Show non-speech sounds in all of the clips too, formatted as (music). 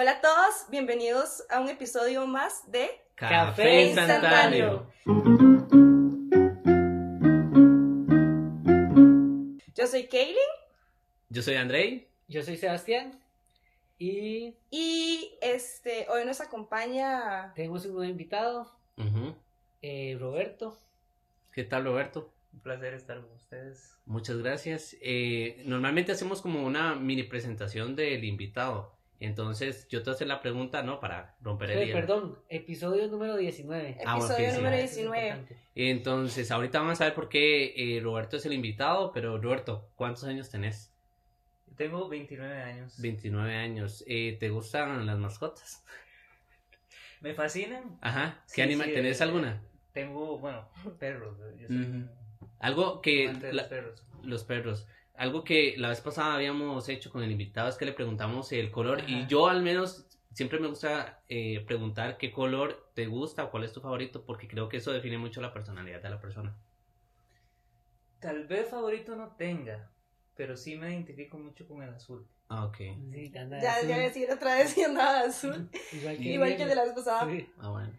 Hola a todos, bienvenidos a un episodio más de Café instantáneo. Yo soy Kaylin Yo soy Andrei. Yo soy Sebastián y y este hoy nos acompaña tenemos un nuevo invitado, eh, Roberto. ¿Qué tal, Roberto? Un placer estar con ustedes. Muchas gracias. Eh, normalmente hacemos como una mini presentación del invitado. Entonces, yo te hago la pregunta, ¿no? Para romper el Eh, hielo. perdón, episodio número 19. Ah, bueno, episodio sí, sí. número Eso es 19. importante. Entonces, ahorita vamos a ver por qué eh, Roberto es el invitado, pero Roberto, ¿cuántos años tenés? Tengo 29 años. 29 años. Eh, ¿Te gustan las mascotas? (laughs) Me fascinan. Ajá. ¿Qué Sí, animal? sí, ¿Tenés eh, alguna? Tengo, bueno, perros. Yo soy Algo que... la- los perros. los perros. Algo que la vez pasada habíamos hecho con el invitado es que le preguntamos el color y yo al menos siempre me gusta eh, preguntar qué color te gusta o cuál es tu favorito porque creo que eso define mucho la personalidad de la persona. Tal vez favorito no tenga, pero sí me identifico mucho con el azul. Ah, ok. Sí, Ya, azul. ya decir otra vez y andaba azul. (laughs) Igual que, Igual que el de la vez pasada. Sí. Ah, bueno.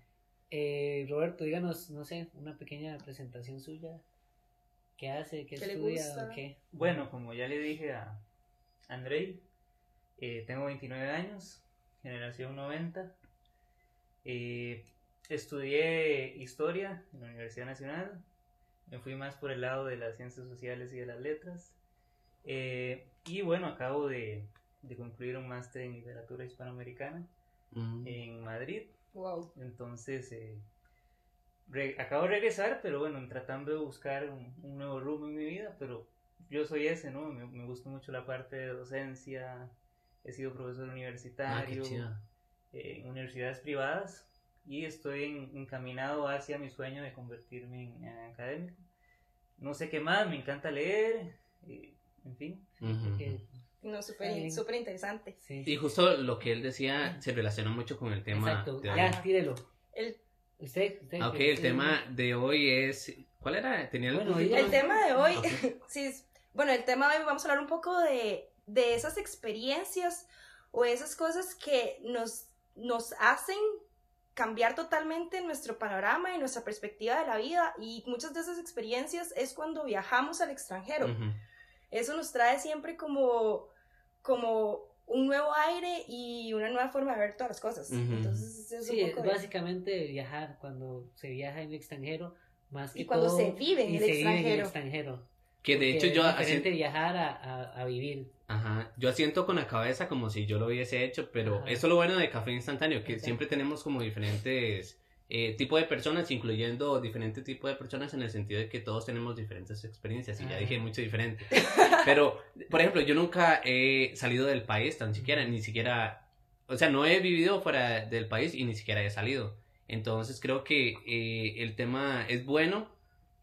Eh, Roberto, díganos, no sé, una pequeña presentación suya. ¿Qué hace? ¿Qué, ¿Qué le estudia? gusta? ¿O qué? Bueno, como ya le dije a Andrei, eh, tengo 29 años, generación 90. Eh, estudié historia en la Universidad Nacional. Me fui más por el lado de las ciencias sociales y de las letras. Eh, y bueno, acabo de, de concluir un máster en literatura hispanoamericana Mm. en Madrid. Wow. Entonces, eh, acabo de regresar, pero bueno, tratando de buscar un, un nuevo rumbo en mi vida, pero yo soy ese, ¿no? Me, me gusta mucho la parte de docencia, he sido profesor Ah, universitario eh, en universidades privadas y estoy en- encaminado hacia mi sueño de convertirme en, en académico. No sé qué más, me encanta leer, eh, en fin. No, súper interesante. sí. Y justo lo que él decía se relaciona mucho con el tema Exacto. de. Ya, tírelo. El, Usted, usted. Ok, el tema de hoy es... ¿Cuál era? ¿Tenía Bueno, algún el tema de hoy, Ok. (laughs) sí, bueno, el tema de hoy vamos a hablar un poco de, de esas experiencias o esas cosas que nos, nos hacen cambiar totalmente nuestro panorama y nuestra perspectiva de la vida y muchas de esas experiencias es cuando viajamos al extranjero. Ujú. Eso nos trae siempre como, como un nuevo aire y una nueva forma de ver todas las cosas. Ujú. Entonces, es Sí, un es poco de- básicamente viajar cuando se viaja en el extranjero, más que Y cuando todo, se vive en y el se vive en el extranjero. Que de hecho yo... es diferente así- viajar a, a, a vivir. Ajá, yo asiento con la cabeza como si yo lo hubiese hecho, pero Ajá. eso es lo bueno de Café Instantáneo, que Exacto. siempre tenemos como diferentes eh, tipos de personas, incluyendo diferentes tipos de personas en el sentido de que todos tenemos diferentes experiencias, y ya dije mucho diferente. (laughs) Pero, por ejemplo, yo nunca he salido del país, tan siquiera, ni siquiera, o sea, no he vivido fuera del país y ni siquiera he salido. Entonces creo que eh, el tema es bueno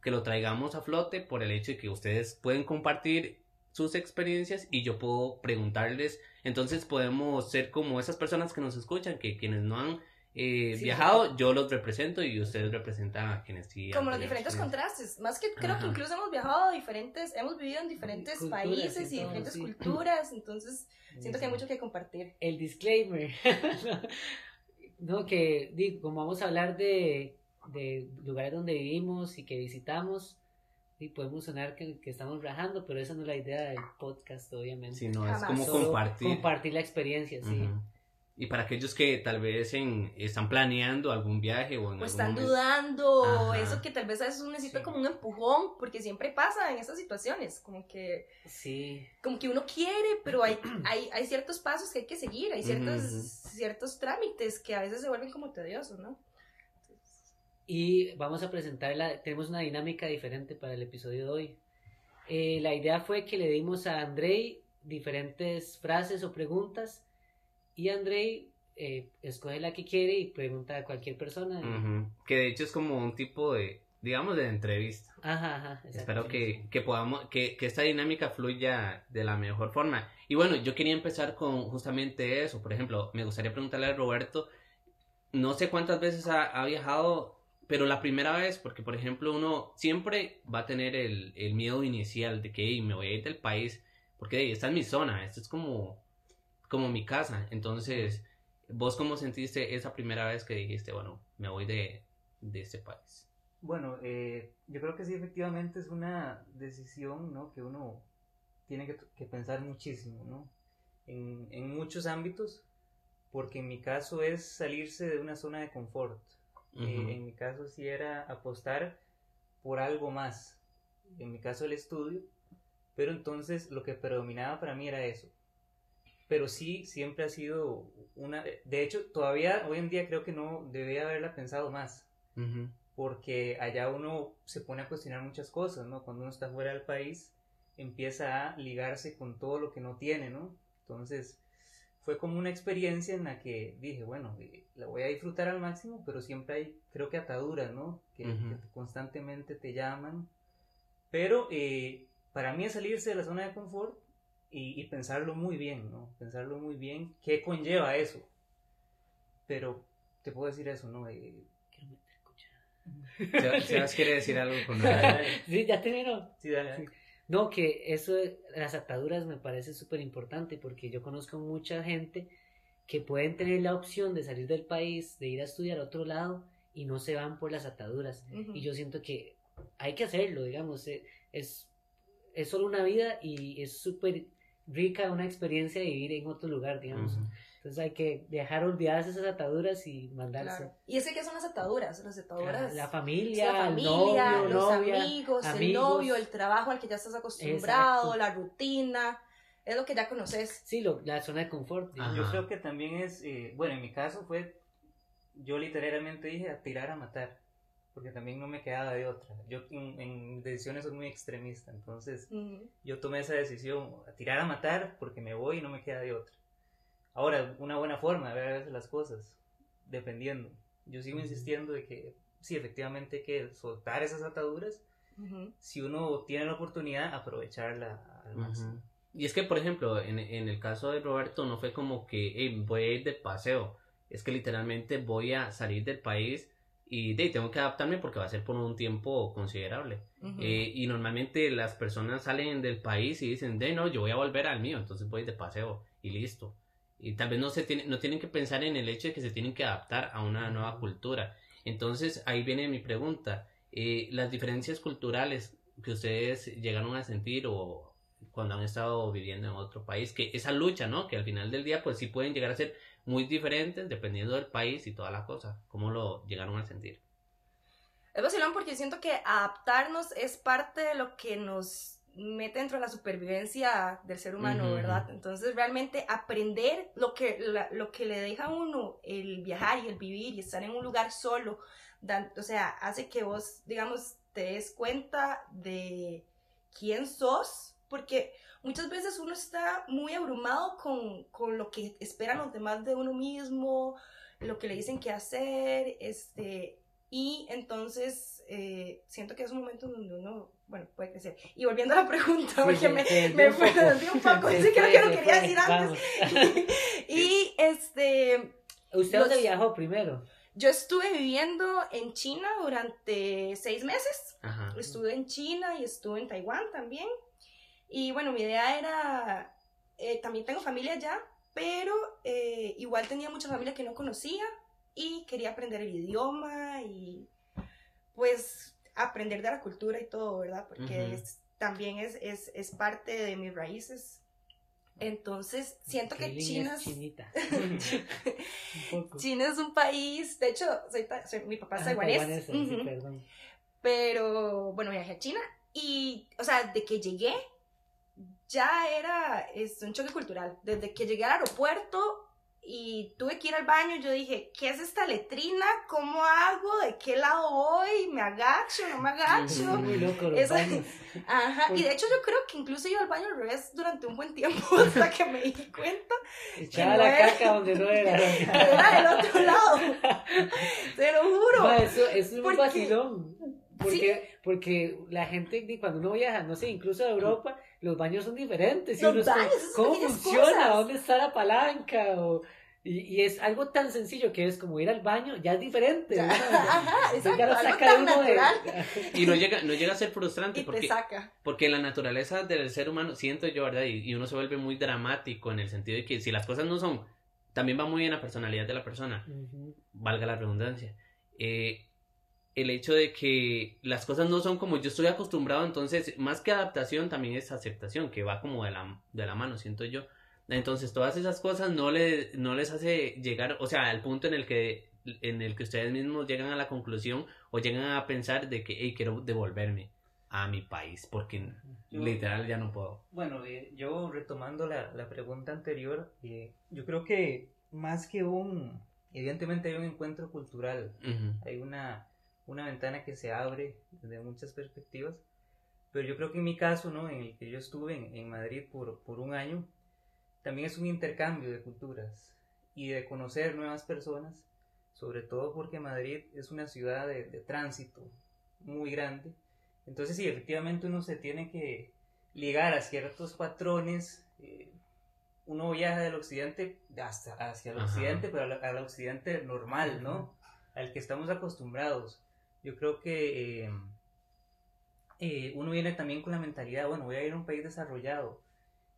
que lo traigamos a flote por el hecho de que ustedes pueden compartir sus experiencias y yo puedo preguntarles. Entonces podemos ser como esas personas que nos escuchan, que quienes no han eh, Sí, viajado, yo los represento y ustedes representan a quienes sí. como los diferentes contrastes. Más que creo Ajá. que incluso hemos viajado a diferentes, hemos vivido en diferentes Culturas países y diferentes sí. culturas, entonces siento que hay mucho que compartir. El disclaimer. (laughs) no, que digo, como vamos a hablar de, de lugares donde vivimos y que visitamos, y podemos sonar que, que estamos rajando, pero esa no es la idea del podcast, obviamente. Sí, no, es Jamás. como Solo compartir. Compartir la experiencia, sí. Y para aquellos que tal vez en, están planeando algún viaje o en O algún están momento- dudando, Ajá. eso que tal vez a veces uno necesita Sí. como un empujón, porque siempre pasa en esas situaciones, como que, Sí. como que uno quiere, pero hay, (clears throat) hay, hay ciertos pasos que hay que seguir, hay ciertos, Ujú, ujú. ciertos trámites que a veces se vuelven como tediosos, ¿no? Y vamos a presentarla, tenemos una dinámica diferente para el episodio de hoy. Eh, la idea fue que le dimos a Andrei diferentes frases o preguntas y Andrei eh, escoge la que quiere y pregunta a cualquier persona. Que de hecho es como un tipo de, digamos, de entrevista. Ajá, ajá. Espero que, que podamos, que, que esta dinámica fluya de la mejor forma. Y bueno, yo quería empezar con justamente eso. Por ejemplo, me gustaría preguntarle a Roberto, no sé cuántas veces ha, ha viajado, pero la primera vez, porque por ejemplo uno siempre va a tener el, el miedo inicial de que "Ey, me voy a ir del país, porque "Ey, esta es mi zona, esta es como, como mi casa. Entonces, ¿Vos cómo sentiste esa primera vez que dijiste, bueno, me voy de, de este país? Bueno, eh, yo creo que sí, efectivamente es una decisión, ¿no? Que uno tiene que, que pensar muchísimo, ¿no? En, en, muchos ámbitos, porque en mi caso es salirse de una zona de confort. Uh -huh. eh, en mi caso sí era apostar por algo más. En mi caso el estudio, pero entonces lo que predominaba para mí era eso. Pero sí, siempre ha sido una... De hecho, todavía hoy en día creo que no debía haberla pensado más. Uh -huh. Porque allá uno se pone a cuestionar muchas cosas, ¿no? Cuando uno está fuera del país, empieza a ligarse con todo lo que no tiene, ¿no? Entonces, fue como una experiencia en la que dije, bueno, eh, la voy a disfrutar al máximo, pero siempre hay, creo que ataduras, ¿no? Que, uh -huh. que constantemente te llaman. Pero eh, para mí es salirse de la zona de confort y, y, pensarlo muy bien, ¿no? Pensarlo muy bien, ¿qué conlleva eso? Pero te puedo decir eso, ¿no? Eh, Sebas quiere decir algo con (laughs) Sí, ya terminó. Sí, dale. Sí. No, que eso las ataduras me parece súper importante porque yo conozco mucha gente que pueden tener la opción de salir del país, de ir a estudiar a otro lado y no se van por las ataduras. Uh -huh. Y yo siento que hay que hacerlo, digamos, eh, es, es solo una vida y es súper rica una experiencia de vivir en otro lugar, digamos. Uh -huh. Entonces hay que dejar olvidadas esas ataduras y mandarse. Claro. ¿Y ese qué son las ataduras? Las ataduras. La, la familia, la familia el novio, los novia, amigos, amigos, el novio, el trabajo al que ya estás acostumbrado, Exacto. la rutina. Es lo que ya conoces. Sí, lo, la zona de confort. Yo creo que también es, eh, bueno, en mi caso fue, yo literalmente dije a tirar a matar, porque también no me quedaba de otra. Yo en, en decisiones soy muy extremista, entonces uh -huh. yo tomé esa decisión, a tirar a matar, porque me voy y no me queda de otra. Ahora, una buena forma de ver a veces las cosas, dependiendo. Yo sigo uh -huh. insistiendo de que sí, efectivamente hay que soltar esas ataduras. Uh -huh. Si uno tiene la oportunidad, aprovecharla al máximo. Y es que, por ejemplo, en, en, el caso de Roberto, no fue como que hey, voy a ir de paseo. Es que literalmente voy a salir del país y de, tengo que adaptarme porque va a ser por un tiempo considerable. Uh -huh. eh, y normalmente las personas salen del país y dicen, de no, yo voy a volver al mío, entonces voy de paseo y listo. Y tal vez no, se tiene, no tienen que pensar en el hecho de que se tienen que adaptar a una nueva cultura. Entonces ahí viene mi pregunta. Eh, las diferencias culturales que ustedes llegaron a sentir o cuando han estado viviendo en otro país, que esa lucha, ¿no? Que al final del día pues sí pueden llegar a ser muy diferentes dependiendo del país y toda la cosa. ¿Cómo lo llegaron a sentir? Es vacilón porque siento que adaptarnos es parte de lo que nos mete dentro de la supervivencia del ser humano, uh -huh. ¿verdad? Entonces realmente aprender lo que, la, lo que le deja a uno el viajar y el vivir y estar en un lugar solo, dan, o sea, hace que vos, digamos, te des cuenta de quién sos, porque muchas veces uno está muy abrumado con, con lo que esperan los demás de uno mismo, lo que le dicen que hacer, este, y entonces eh, siento que es un momento donde uno, bueno, puede crecer. Y volviendo a la pregunta, porque me, me, me fue un poco, (laughs) sí, creo que lo quería decir antes. (laughs) y este... ¿Usted dónde viajó primero? Yo estuve viviendo en China durante seis meses. Ajá. Estuve en China y estuve en Taiwán también. Y bueno, mi idea era, eh, también tengo familia allá, pero eh, igual tenía mucha familia que no conocía y quería aprender el idioma y pues aprender de la cultura y todo, ¿verdad? Porque uh -huh. es, también es, es, es, parte de mis raíces. Entonces, siento que China es... Chinita. (laughs) China es un país, de hecho, soy, soy mi papá es ah, taiwanés. uh -huh. sí. Pero, bueno, viajé a China y, o sea, de que llegué, ya era es un choque cultural. Desde que llegué al aeropuerto y tuve que ir al baño, yo dije, ¿qué es esta letrina? ¿Cómo hago? ¿De qué lado voy? ¿Me agacho? ¿No me agacho? Muy loco los Eso. (laughs) Ajá, y de hecho yo creo que incluso iba al baño al revés durante un buen tiempo (laughs) hasta que me di cuenta. Echaba la era, caca donde no era. (laughs) Era del otro lado. Te lo juro. Eso es un vacilón. Porque, ¿Sí? porque la gente, cuando uno viaja, no sé, incluso a Europa, los baños son diferentes. Los uno baños, ¿Cómo funciona? Cosas. ¿Dónde está la palanca? O, y, y, es algo tan sencillo que es como ir al baño, ya es diferente. Ya, (laughs) ajá, exacto, ya lo saca uno de... (laughs) Y no llega, no llega a ser frustrante y porque, te saca. porque la naturaleza del ser humano, siento yo, ¿verdad? Y, y uno se vuelve muy dramático en el sentido de que si las cosas no son también va muy en la personalidad de la persona, valga la redundancia. Eh, el hecho de que las cosas no son como yo estoy acostumbrado, entonces más que adaptación también es aceptación, que va como de la, de la mano, siento yo. Entonces todas esas cosas no, le, no les hace llegar, o sea, al punto en el que en el que ustedes mismos llegan a la conclusión o llegan a pensar de que hey, quiero devolverme a mi país porque Yo- literal ya no puedo. Bueno, eh, yo retomando la, la pregunta anterior, eh, yo creo que más que un, evidentemente hay un encuentro cultural, Ujú. hay una, una ventana que se abre desde muchas perspectivas, pero yo creo que en mi caso, ¿no? En el que yo estuve en, en Madrid por, por un año, también es un intercambio de culturas y de conocer nuevas personas, sobre todo porque Madrid es una ciudad de, de tránsito muy grande. Entonces, sí, efectivamente uno se tiene que ligar a ciertos patrones. eh, uno viaja del occidente hasta hacia el Ajá. occidente, pero al, al occidente normal, ¿no? Al que estamos acostumbrados. Yo creo que eh, eh, uno viene también con la mentalidad, bueno, voy a ir a un país desarrollado.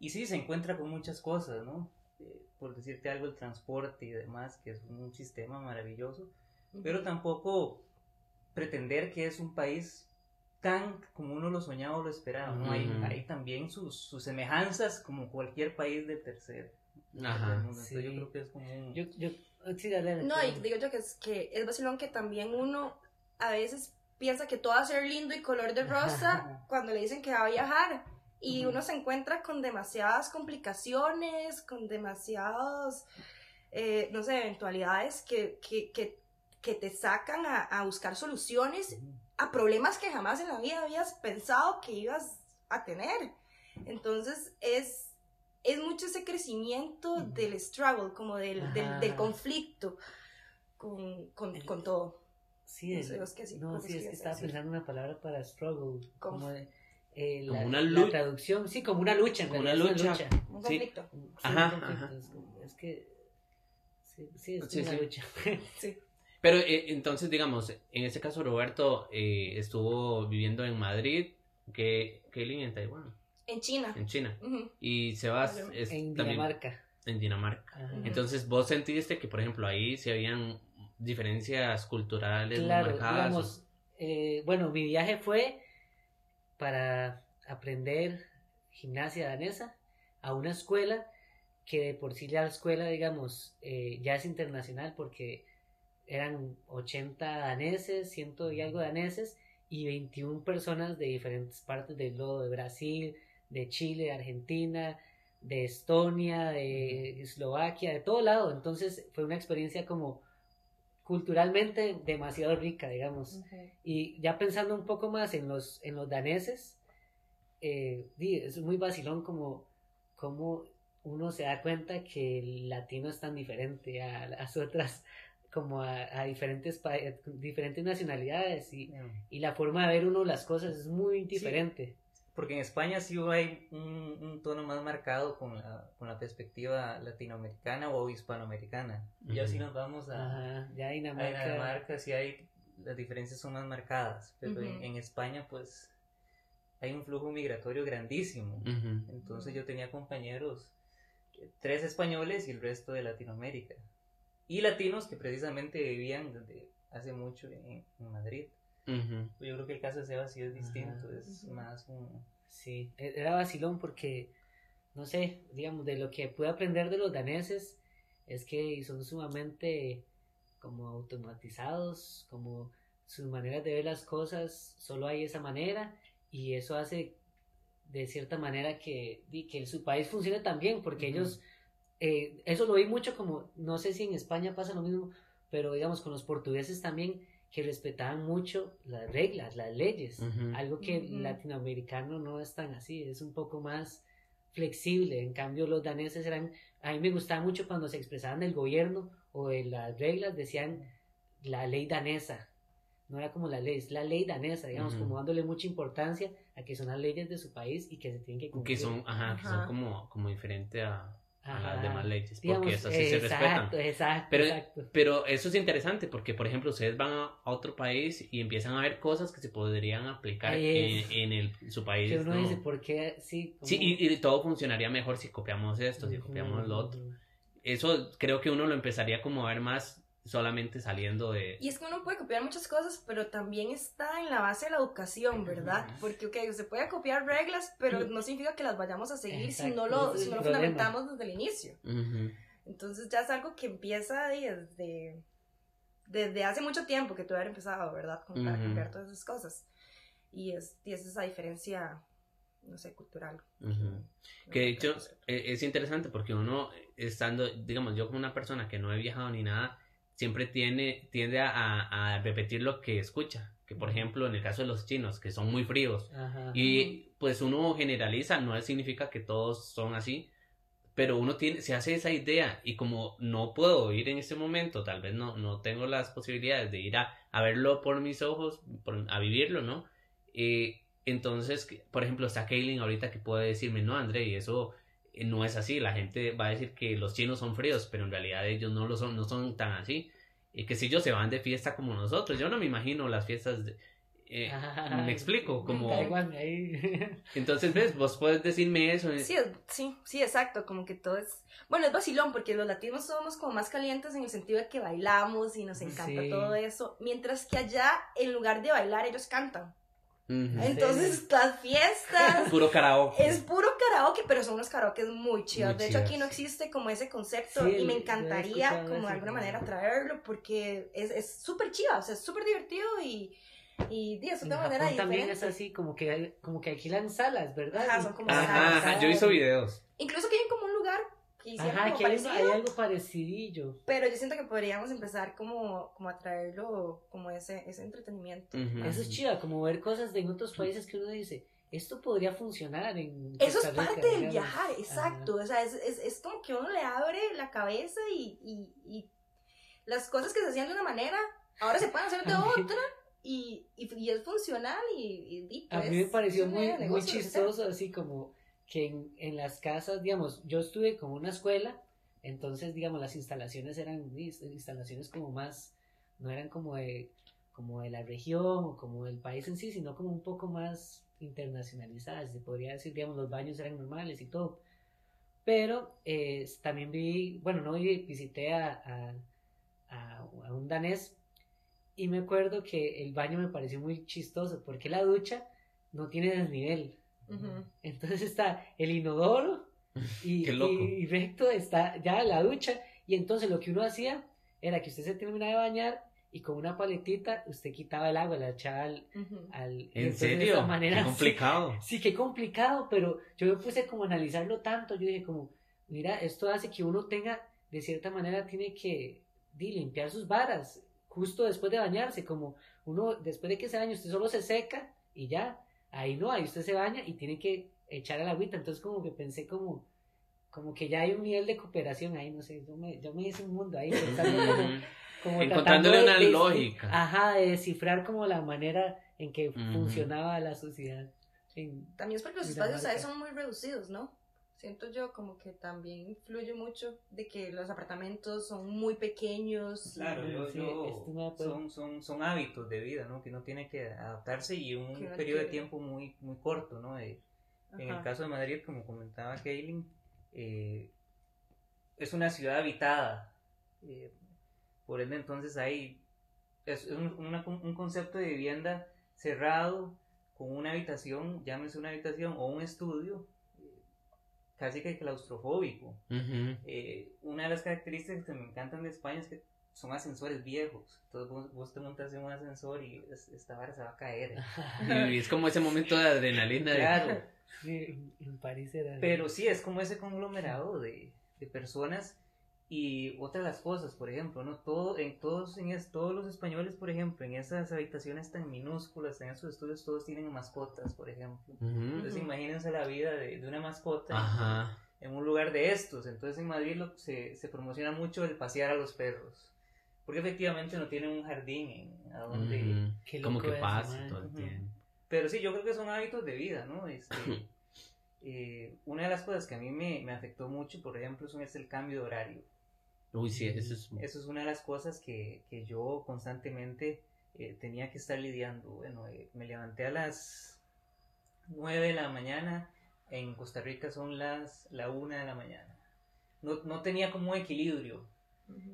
Y sí, se encuentra con muchas cosas, ¿no? Eh, por decirte algo, el transporte y demás, que es un sistema maravilloso, pero tampoco pretender que es un país tan como uno lo soñaba o lo esperaba, ¿no? Hay, Ujú. hay también sus, sus semejanzas como cualquier país del tercer Ajá. del mundo. Entonces Sí. yo creo que es como un... Yo, yo, sí, dale, dale, No, y digo yo que es, que es vacilón que también uno a veces piensa que todo va a ser lindo y color de rosa (laughs) cuando le dicen que va a viajar. Y uno se encuentra con demasiadas complicaciones, con demasiados, eh, no sé, eventualidades que, que, que, que te sacan a, a buscar soluciones a problemas que jamás en la vida habías pensado que ibas a tener. Entonces es, es mucho ese crecimiento del struggle, como del, del, del conflicto con, con, con todo. Sí, No el- sé, vos qué sí- no, sí, es que estaba decir. pensando una palabra para struggle, ¿Cómo? como, de, eh, Como la, una la lu- traducción, sí, como una lucha, en Como una es lucha. Un conflicto. Sí, Ajá, un conflicto, ajá. Es, como- es que, sí, sí, es Sí, una sí. lucha. (laughs) Sí. Pero eh, entonces, digamos, en este caso Roberto eh, estuvo viviendo en Madrid, que, que en Taiwán, En China. en China. Ujú. Y Sebas es en también Dinamarca. en Dinamarca. Entonces, vos sentiste que, por ejemplo, ahí se habían diferencias culturales Claro, marcadas. digamos, eh, bueno, mi viaje fue para aprender gimnasia danesa a una escuela que de por sí la escuela, digamos, eh, ya es internacional porque eran 80 daneses, ciento y algo daneses y 21 personas de diferentes partes del globo, de Brasil, de Chile, de Argentina, de Estonia, de Eslovaquia, de todo lado. Entonces fue una experiencia como culturalmente demasiado rica, digamos. Y ya pensando un poco más en los, en los daneses, eh, es muy vacilón como, como uno se da cuenta que el latino es tan diferente a las otras, como a, a diferentes, pa- diferentes nacionalidades y, y la forma de ver uno las cosas es muy diferente. Porque en España sí hay un, un tono más marcado con la, con la perspectiva latinoamericana o hispanoamericana. Ya Ujú. si nos vamos a, Ajá, ya a Dinamarca. Sí hay, las diferencias son más marcadas, pero en, Ujú. en España pues hay un flujo migratorio grandísimo. Entonces yo tenía compañeros, eh, tres españoles y el resto de Latinoamérica. Y latinos que precisamente vivían desde hace mucho en, en Madrid. Ujú. Yo creo que el caso de Seba sí es distinto, Ajá. es Ujú. más un... Sí, e- era vacilón porque, no sé, digamos, de lo que pude aprender de los daneses es que son sumamente como automatizados, como sus maneras de ver las cosas, solo hay esa manera y eso hace de cierta manera que, que su país funcione tan bien porque Ujú. ellos, eh, eso lo vi mucho como, no sé si en España pasa lo mismo, pero digamos con los portugueses también que respetaban mucho las reglas, las leyes, Ujú. algo que el latinoamericano no es tan así, es un poco más flexible, en cambio los daneses eran, a mí me gustaba mucho cuando se expresaban del gobierno o de las reglas, decían la ley danesa, no era como la ley, es la ley danesa, digamos, Ujú. como dándole mucha importancia a que son las leyes de su país y que se tienen que cumplir. Que son, ajá, que son como, como diferente a, a Ajá. las demás leyes, porque Digamos, esas sí se exacto, respetan. exacto, Pero, exacto. pero eso es interesante porque, por ejemplo, ustedes van a otro país y empiezan a ver cosas que se podrían aplicar en, en el, su país. Que uno ¿no? dice, ¿por qué? Sí, Sí, como- y, y todo funcionaría mejor si copiamos esto, si Ujú, copiamos lo otro. eso creo que uno lo empezaría como a ver más solamente saliendo de... Y es que uno puede copiar muchas cosas, pero también está en la base de la educación, ¿verdad? Porque, ok, se puede copiar reglas, pero no significa que las vayamos a seguir si no lo, Exacto, si no lo fundamentamos desde el inicio. Ujú, Entonces ya es algo que empieza desde, desde hace mucho tiempo que tú haber empezado, ¿verdad? Con, para Ujú. cambiar todas esas cosas. Y es, y es esa diferencia, no sé, cultural. ujú. Que de hecho eh, es interesante porque uno estando, digamos, yo como una persona que no he viajado ni nada, siempre tiene, tiende a, a- repetir lo que escucha. Que por ejemplo, en el caso de los chinos, que son muy fríos, Ajá. y pues uno generaliza, no significa que todos son así, pero uno tiene, se hace esa idea y como no puedo ir en este momento, tal vez no, no tengo las posibilidades de ir a, a verlo por mis ojos, por- a vivirlo, ¿no? Eh, entonces, por ejemplo, está Kaylin ahorita que puede decirme, no, André, y eso no es así, la gente va a decir que los chinos son fríos, pero en realidad ellos no lo son, no son tan así, y que si ellos se van de fiesta como nosotros, yo no me imagino las fiestas de... eh, Ajá. (laughs) me explico, como... Taiwán, ahí. (laughs) Entonces, ¿ves? Vos puedes decirme eso. eh, Sí, sí, sí, exacto, como que todo es... Bueno, es vacilón, porque los latinos somos como más calientes en el sentido de que bailamos y nos encanta Sí. todo eso, mientras que allá, en lugar de bailar, ellos cantan. Entonces, las fiestas... (laughs) Puro karaoke. Es puro karaoke, pero son unos karaoke muy chidos. Muy de hecho, aquí no existe como ese concepto Sí, y me encantaría como de alguna manera traerlo porque es es súper chiva, o sea, es súper divertido y, y di, es En una Japón manera también diferente. es así, como que, como que alquilan salas, ¿verdad? Ajá, son como Ajá, salas. ajá, yo hice videos. Incluso que hay como un lugar Ajá, que hay, parecido, hay algo parecidillo. pero yo siento que podríamos empezar como, como a traerlo como ese, ese entretenimiento. Ujú. Eso es chido, como ver cosas de en otros países que uno dice, esto podría funcionar en Eso es Costa Rica, parte del digamos. viajar, exacto. O sea, es, es, es como que uno le abre la cabeza y, y, y las cosas que se hacían de una manera, ahora se pueden hacer de (laughs) A mí- otra y, y, y es funcional y, y, y, A pues, mí me pareció muy, muy chistoso, así como que en, las casas, digamos, yo estuve como una escuela, entonces, digamos, las instalaciones eran ins- instalaciones como más, no eran como de, como de la región o como del país en sí, sino como un poco más internacionalizadas, se podría decir, digamos, los baños eran normales y todo. Pero eh, también vi, bueno, no vi, visité a, a- a un danés y me acuerdo que el baño me pareció muy chistoso porque la ducha no tiene desnivel. Entonces está el inodoro y, Qué loco. y recto está ya la ducha. Y entonces lo que uno hacía era que usted se terminaba de bañar y con una paletita usted quitaba el agua, la echaba al... Ujú. al- y ¿En entonces de serio? esa manera, Qué sí, complicado. Sí, qué complicado, pero yo me puse como a analizarlo tanto, yo dije como, mira, esto hace que uno tenga, de cierta manera, tiene que di, limpiar sus varas justo después de bañarse, como uno, después de que se baña, usted solo se seca y ya, ahí no, ahí usted se baña y tiene que echar el agüita, entonces como que pensé como, como que ya hay un nivel de cooperación ahí, no sé, yo me, yo me hice un mundo ahí (laughs) pensando como, como Encontrándole una de- de- lógica. Ajá, de descifrar como la manera en que funcionaba la sociedad. en- También es porque los espacios ahí son muy reducidos, ¿no? Siento yo como que también influye mucho de que los apartamentos son muy pequeños. Claro, yo, yo- acuerdo. son, son, son hábitos de vida, ¿no? Que uno tiene que adaptarse y un periodo de tiempo muy, muy corto, ¿no? De- en el caso de Madrid, como comentaba Kaylin, eh, es una ciudad habitada. eh, por ende, entonces hay es un, una- un concepto de vivienda cerrado con una habitación, llámese una habitación o un estudio, eh, casi que claustrofóbico. Eh, una de las características que me encantan de España es que son ascensores viejos. Entonces vos, vos te montas en un ascensor y es- esta vara se va a caer. (laughs) Y es como ese momento de adrenalina. de- Claro. Sí, en- en París era. Pero sí, es como ese conglomerado de, de personas y otra de las cosas, por ejemplo, ¿no? Todo, en todos, en es- todos los españoles, por ejemplo, en esas habitaciones tan minúsculas, en esos estudios, todos tienen mascotas, por ejemplo. Entonces imagínense la vida de, de una mascota en- Ajá. en un lugar de estos. Entonces en Madrid lo- se, se promociona mucho el pasear a los perros. Porque efectivamente no tienen un jardín en, a donde... Qué Como que pasa todo el tiempo. Pero sí, yo creo que son hábitos de vida, ¿no? Este, eh, una de las cosas que a mí me, me afectó mucho, por ejemplo, son- es el cambio de horario. Uy, sí, eso es. Eso es una de las cosas que, que yo constantemente eh, tenía que estar lidiando. Bueno, eh, me levanté a las 9 de la mañana, en Costa Rica son las la 1 de la mañana. no, no tenía como equilibrio.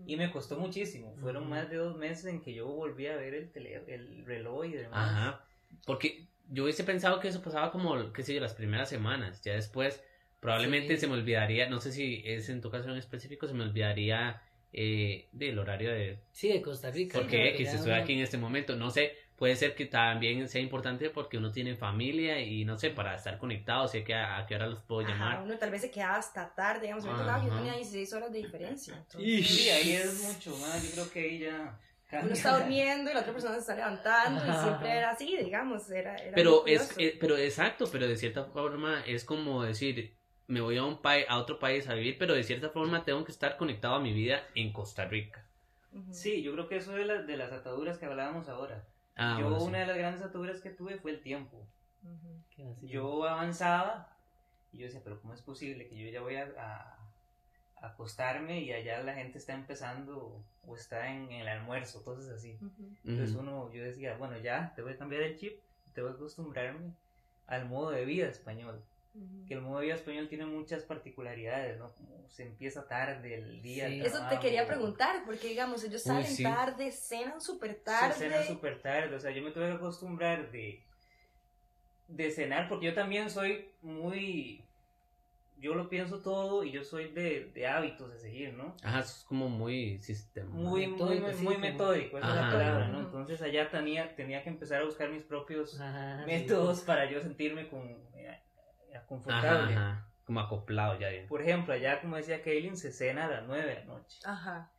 Y me costó muchísimo. Fueron Ujú. más de dos meses en que yo volví a ver el, tele, el reloj y demás. Ajá. Porque yo hubiese pensado que eso pasaba como, qué sé yo, las primeras semanas. Ya después, probablemente Sí. se me olvidaría, no sé si es en tu caso en específico, se me olvidaría eh, del horario de Sí, de Costa Rica. porque X estoy aquí en este momento. No sé, puede ser que también sea importante porque uno tiene familia y no sé, para estar conectado, sé que a, a qué hora los puedo Ajá, llamar. uno tal vez se quedaba hasta tarde, digamos, a mí me tocaba que yo Ajá. tenía 16 horas de diferencia. entonces, Sí, ahí es mucho más. Yo creo que ahí ya. Uno está durmiendo y la otra persona se está levantando y Ajá. siempre era así, digamos, era, era Pero es, eh, pero exacto, pero de cierta forma es como decir, me voy a un país, a otro país a vivir, pero de cierta forma tengo que estar conectado a mi vida en Costa Rica. Sí, yo creo que eso es de, las de las ataduras que hablábamos ahora. Ah, yo, bueno, sí. una de las grandes ataduras que tuve fue el tiempo. Qué vacilo. Yo avanzaba y yo decía, pero ¿cómo es posible que yo ya voy a, a- a acostarme y allá la gente está empezando o está en el almuerzo, cosas así? Ujú. Entonces Ujú. uno, yo decía, bueno, ya, te voy a cambiar el chip, te voy a acostumbrarme al modo de vida español. Que el modo de vida español tiene muchas particularidades, ¿no? Como se empieza tarde el día. Sí. el Eso te quería preguntar, porque digamos, ellos salen sí. tarde, cenan súper Se tarde. cena súper tarde, o sea, yo me tuve que acostumbrar de, de cenar, porque yo también soy muy, yo lo pienso todo y yo soy de, de hábitos de seguir, ¿no? Ajá, eso es como muy sistemático. Muy, muy, Metódico, muy, sí, muy como- metódico, esa es la palabra, ¿no? Entonces allá tenía, tenía que empezar a buscar mis propios Ajá, sí. métodos para yo sentirme con, eh, Ajá, confortable. ajá, como acoplado ya bien. Por ejemplo, allá, como decía Kaylin, se cena a las 9 de la noche. Ajá.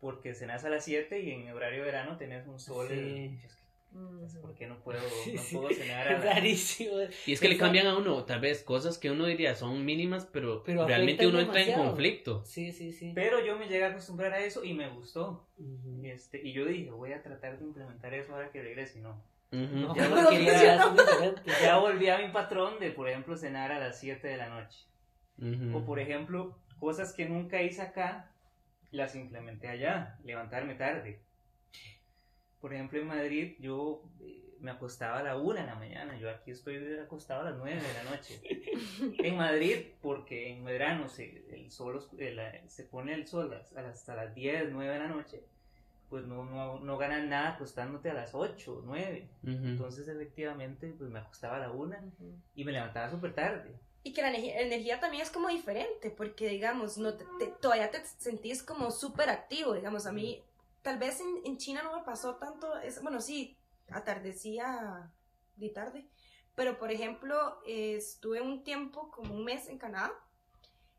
Porque cenas a las 7 y en horario de verano tenés un sol. Sí. es que, Ujú. ¿Por qué no puedo, (laughs) Sí, no sí. puedo cenar a rarísimo. (laughs) Y es que le Esa- cambian a uno, tal vez, cosas que uno diría son mínimas, pero, Pero realmente uno entra en demasiado. conflicto. Sí, sí, sí. Pero yo me llegué a acostumbrar a eso y me gustó. Ujú. Este, y yo dije, voy a tratar de implementar eso ahora que regrese. Y no. Ya. Ya volví a mi patrón de, por ejemplo, cenar a las 7 de la noche. Ujú. O, por ejemplo, cosas que nunca hice acá, las implementé allá. Levantarme tarde. Por ejemplo, en Madrid yo eh, me acostaba a la 1 de la mañana. Yo aquí estoy acostado a las 9 de la noche. En Madrid, porque en verano se, el sol, eh, se pone el sol hasta las, hasta las 10, 9 de la noche, pues no, no, no ganan nada acostándote a las 8, 9. Ujú. Entonces, efectivamente, pues me acostaba a la 1 Ujú. y me levantaba súper tarde. Y que la energía, energía también es como diferente, porque digamos, no te- te- todavía te sentís como súper activo, digamos, a mí, tal vez en, en China no me pasó tanto, es, bueno, sí, atardecía de tarde, pero por ejemplo, eh, estuve un tiempo, como un mes en Canadá,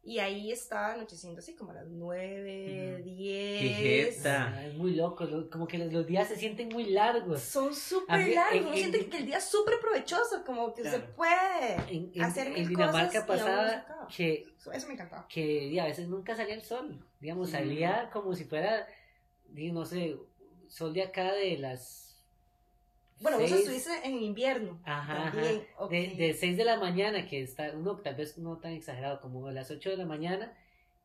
y ahí estaba anocheciendo así como a las 9, Ujú. 10. Qué jeta. Ah, es muy loco, lo- como que los, días se sienten muy largos. Son súper largos, en- uno en- siente que el día es súper provechoso, como que se Claro. puede En, en- hacer en mil Dinamarca cosas se pasaba que, Eso, eso me encantaba. que y a veces nunca salía el sol. Digamos, Mm. salía como si fuera, no sé, sol de acá de las. Bueno, vos seis- estuviste en invierno. Ajá, también, ajá. ok. De, de 6 de la mañana, que está, uno tal vez no tan exagerado, como a las 8 de la mañana,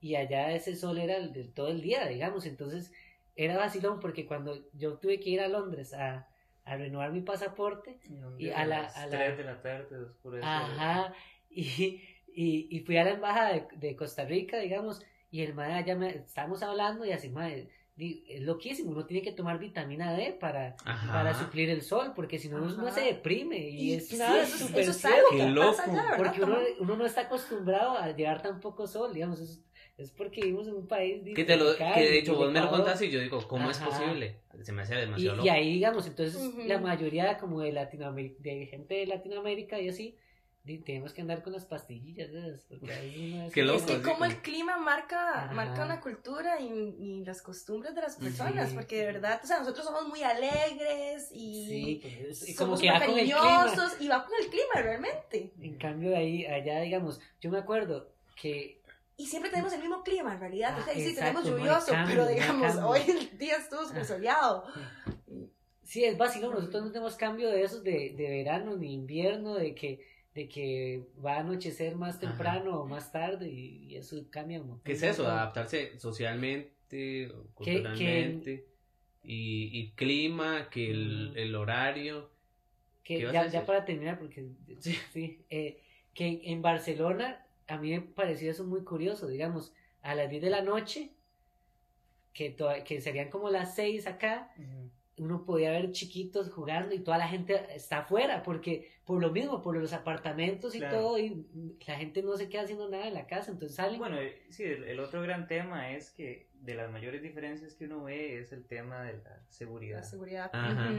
y allá ese sol era el de todo el día, digamos. Entonces era vacilón porque cuando yo tuve que ir a Londres a, a renovar mi pasaporte, Y a la- a la- 3 de la tarde oscurece. Ajá, y, y, y fui a la embajada de, de Costa Rica, digamos, y el madre allá me, estábamos hablando y así, madre, es loquísimo, uno tiene que tomar vitamina D para, Ajá. para suplir el sol, porque si no uno se deprime y, es sí, nada eso, es- súper eso es algo que loco, pasa allá, porque uno, uno no está acostumbrado a llevar tan poco sol, digamos, es, es porque vivimos en un país Que, te lo, que de hecho vos me lo contaste y yo digo, ¿cómo es Ajá. posible? Se me hace Y, demasiado y loco. ahí, digamos, entonces Ujú. la mayoría como de Latinoamérica, de gente de Latinoamérica y así, tenemos que andar con las pastillillas de esas, porque a veces uno es (laughs) Qué como- Es que sí, como como- el clima marca, Ajá. marca una cultura y, y las costumbres de las personas, Sí. porque de verdad, o sea, nosotros somos muy alegres y Sí, pues, y como somos que muy va con el clima. cariñosos y va con el clima realmente. En cambio, ahí, allá, digamos, yo me acuerdo que Y siempre tenemos el mismo clima, en realidad. Ah, o sea, sí, exacto, tenemos lluvioso, cambio, pero digamos, hoy el día estuvo súper Ah. soleado. sí es vacilón, nosotros no tenemos cambio de esos de, de verano ni invierno, de que, de que va a anochecer más Ajá. temprano o más tarde y, y eso cambia un. ¿Qué es eso? Adaptarse socialmente, culturalmente, y, y clima, que el, el horario. que ¿Qué vas ya, ya para terminar, porque sí, eh, que en Barcelona a mí me pareció eso muy curioso, digamos, a las 10 de la noche, que, to- que serían como las 6 acá, Ujú. Uno podía ver chiquitos jugando y toda la gente está afuera, porque por lo mismo, por los apartamentos y Claro. todo, y la gente no se queda haciendo nada en la casa, entonces salen. Bueno, eh, sí, el, el otro gran tema es que de las mayores diferencias que uno ve es el tema de la seguridad. La seguridad. Ajá.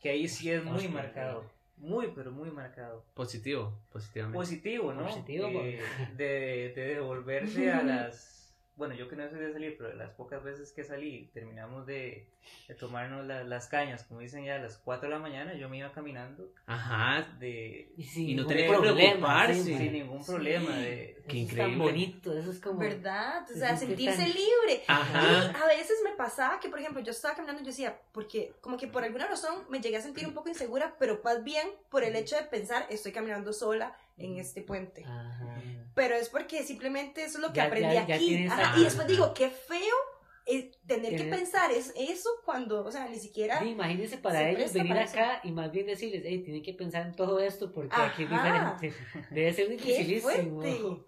Que ahí sí es muy Hostia, marcado. Muy, pero muy marcado. Positivo, positivamente. Positivo, ¿no? Positivo, Eh, de, de devolverse a (laughs) las... Bueno, yo que no soy de salir, pero las pocas veces que salí, terminamos de, de tomarnos la- las cañas, como dicen ya, a las 4 de la mañana, yo me iba caminando Ajá, de, y, sin y no ningún tenía que preocuparse. sí, Sí. sin ningún problema. De, Qué Eso es tan increíble. bonito, eso es como... ¿Verdad? O Se sea, sentirse libre. Ajá. Y a veces me pasaba que, por ejemplo, yo estaba caminando y yo decía, porque como que por alguna razón me llegué a sentir un poco insegura, pero más bien por el hecho de pensar, estoy caminando sola en este puente. Ajá. Pero es porque simplemente eso es lo que Ya- aprendí ya- ya aquí. Ajá. Y después digo, qué feo es tener que pensar es eso cuando, o sea, ni siquiera... Sí, imagínense para ellos venir para acá y más bien decirles, hey, tienen que pensar en todo esto porque aquí es Ajá. diferente. (laughs) Debe ser ¡Qué dificilísimo.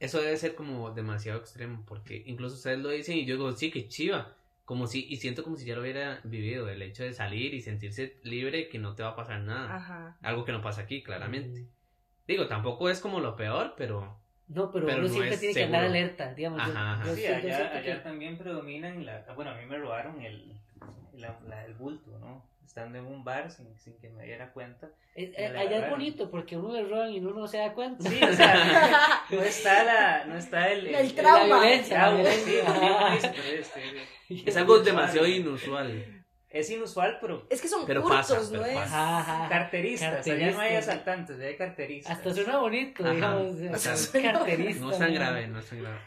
Eso debe ser como demasiado extremo, porque incluso ustedes lo dicen y yo digo, sí, que chiva. Como si, y siento como si ya lo hubiera vivido, el hecho de salir y sentirse libre, que no te va a pasar nada. Ajá. Algo que no pasa aquí, claramente. Digo, tampoco es como lo peor, pero... No, pero, Pero uno no siempre tiene que andar alerta, digamos. Ajá, ajá. yo Sí, siento- allá, siento allá que- también predominan la... Bueno, a mí me robaron el, la- la- el bulto, ¿no? Estando en un bar sin, sin que me diera cuenta. Eh, Me eh, allá es bonito porque uno le roban y uno no se da cuenta. Sí, o sea, (laughs) no está la... No está el... El trauma. La violencia, la trauma, sí, (laughs) este, Es algo demasiado inusual. Es inusual, pero Es que son Pero hurtos, pasa, ¿no pero es? pasa. Ajá, ajá. carteristas. Allá no hay asaltantes, allá hay carteristas. Hasta suena bonito, Ajá. digamos. O o sea, (laughs) carterista. No es tan ¿no? grave, no es tan grave.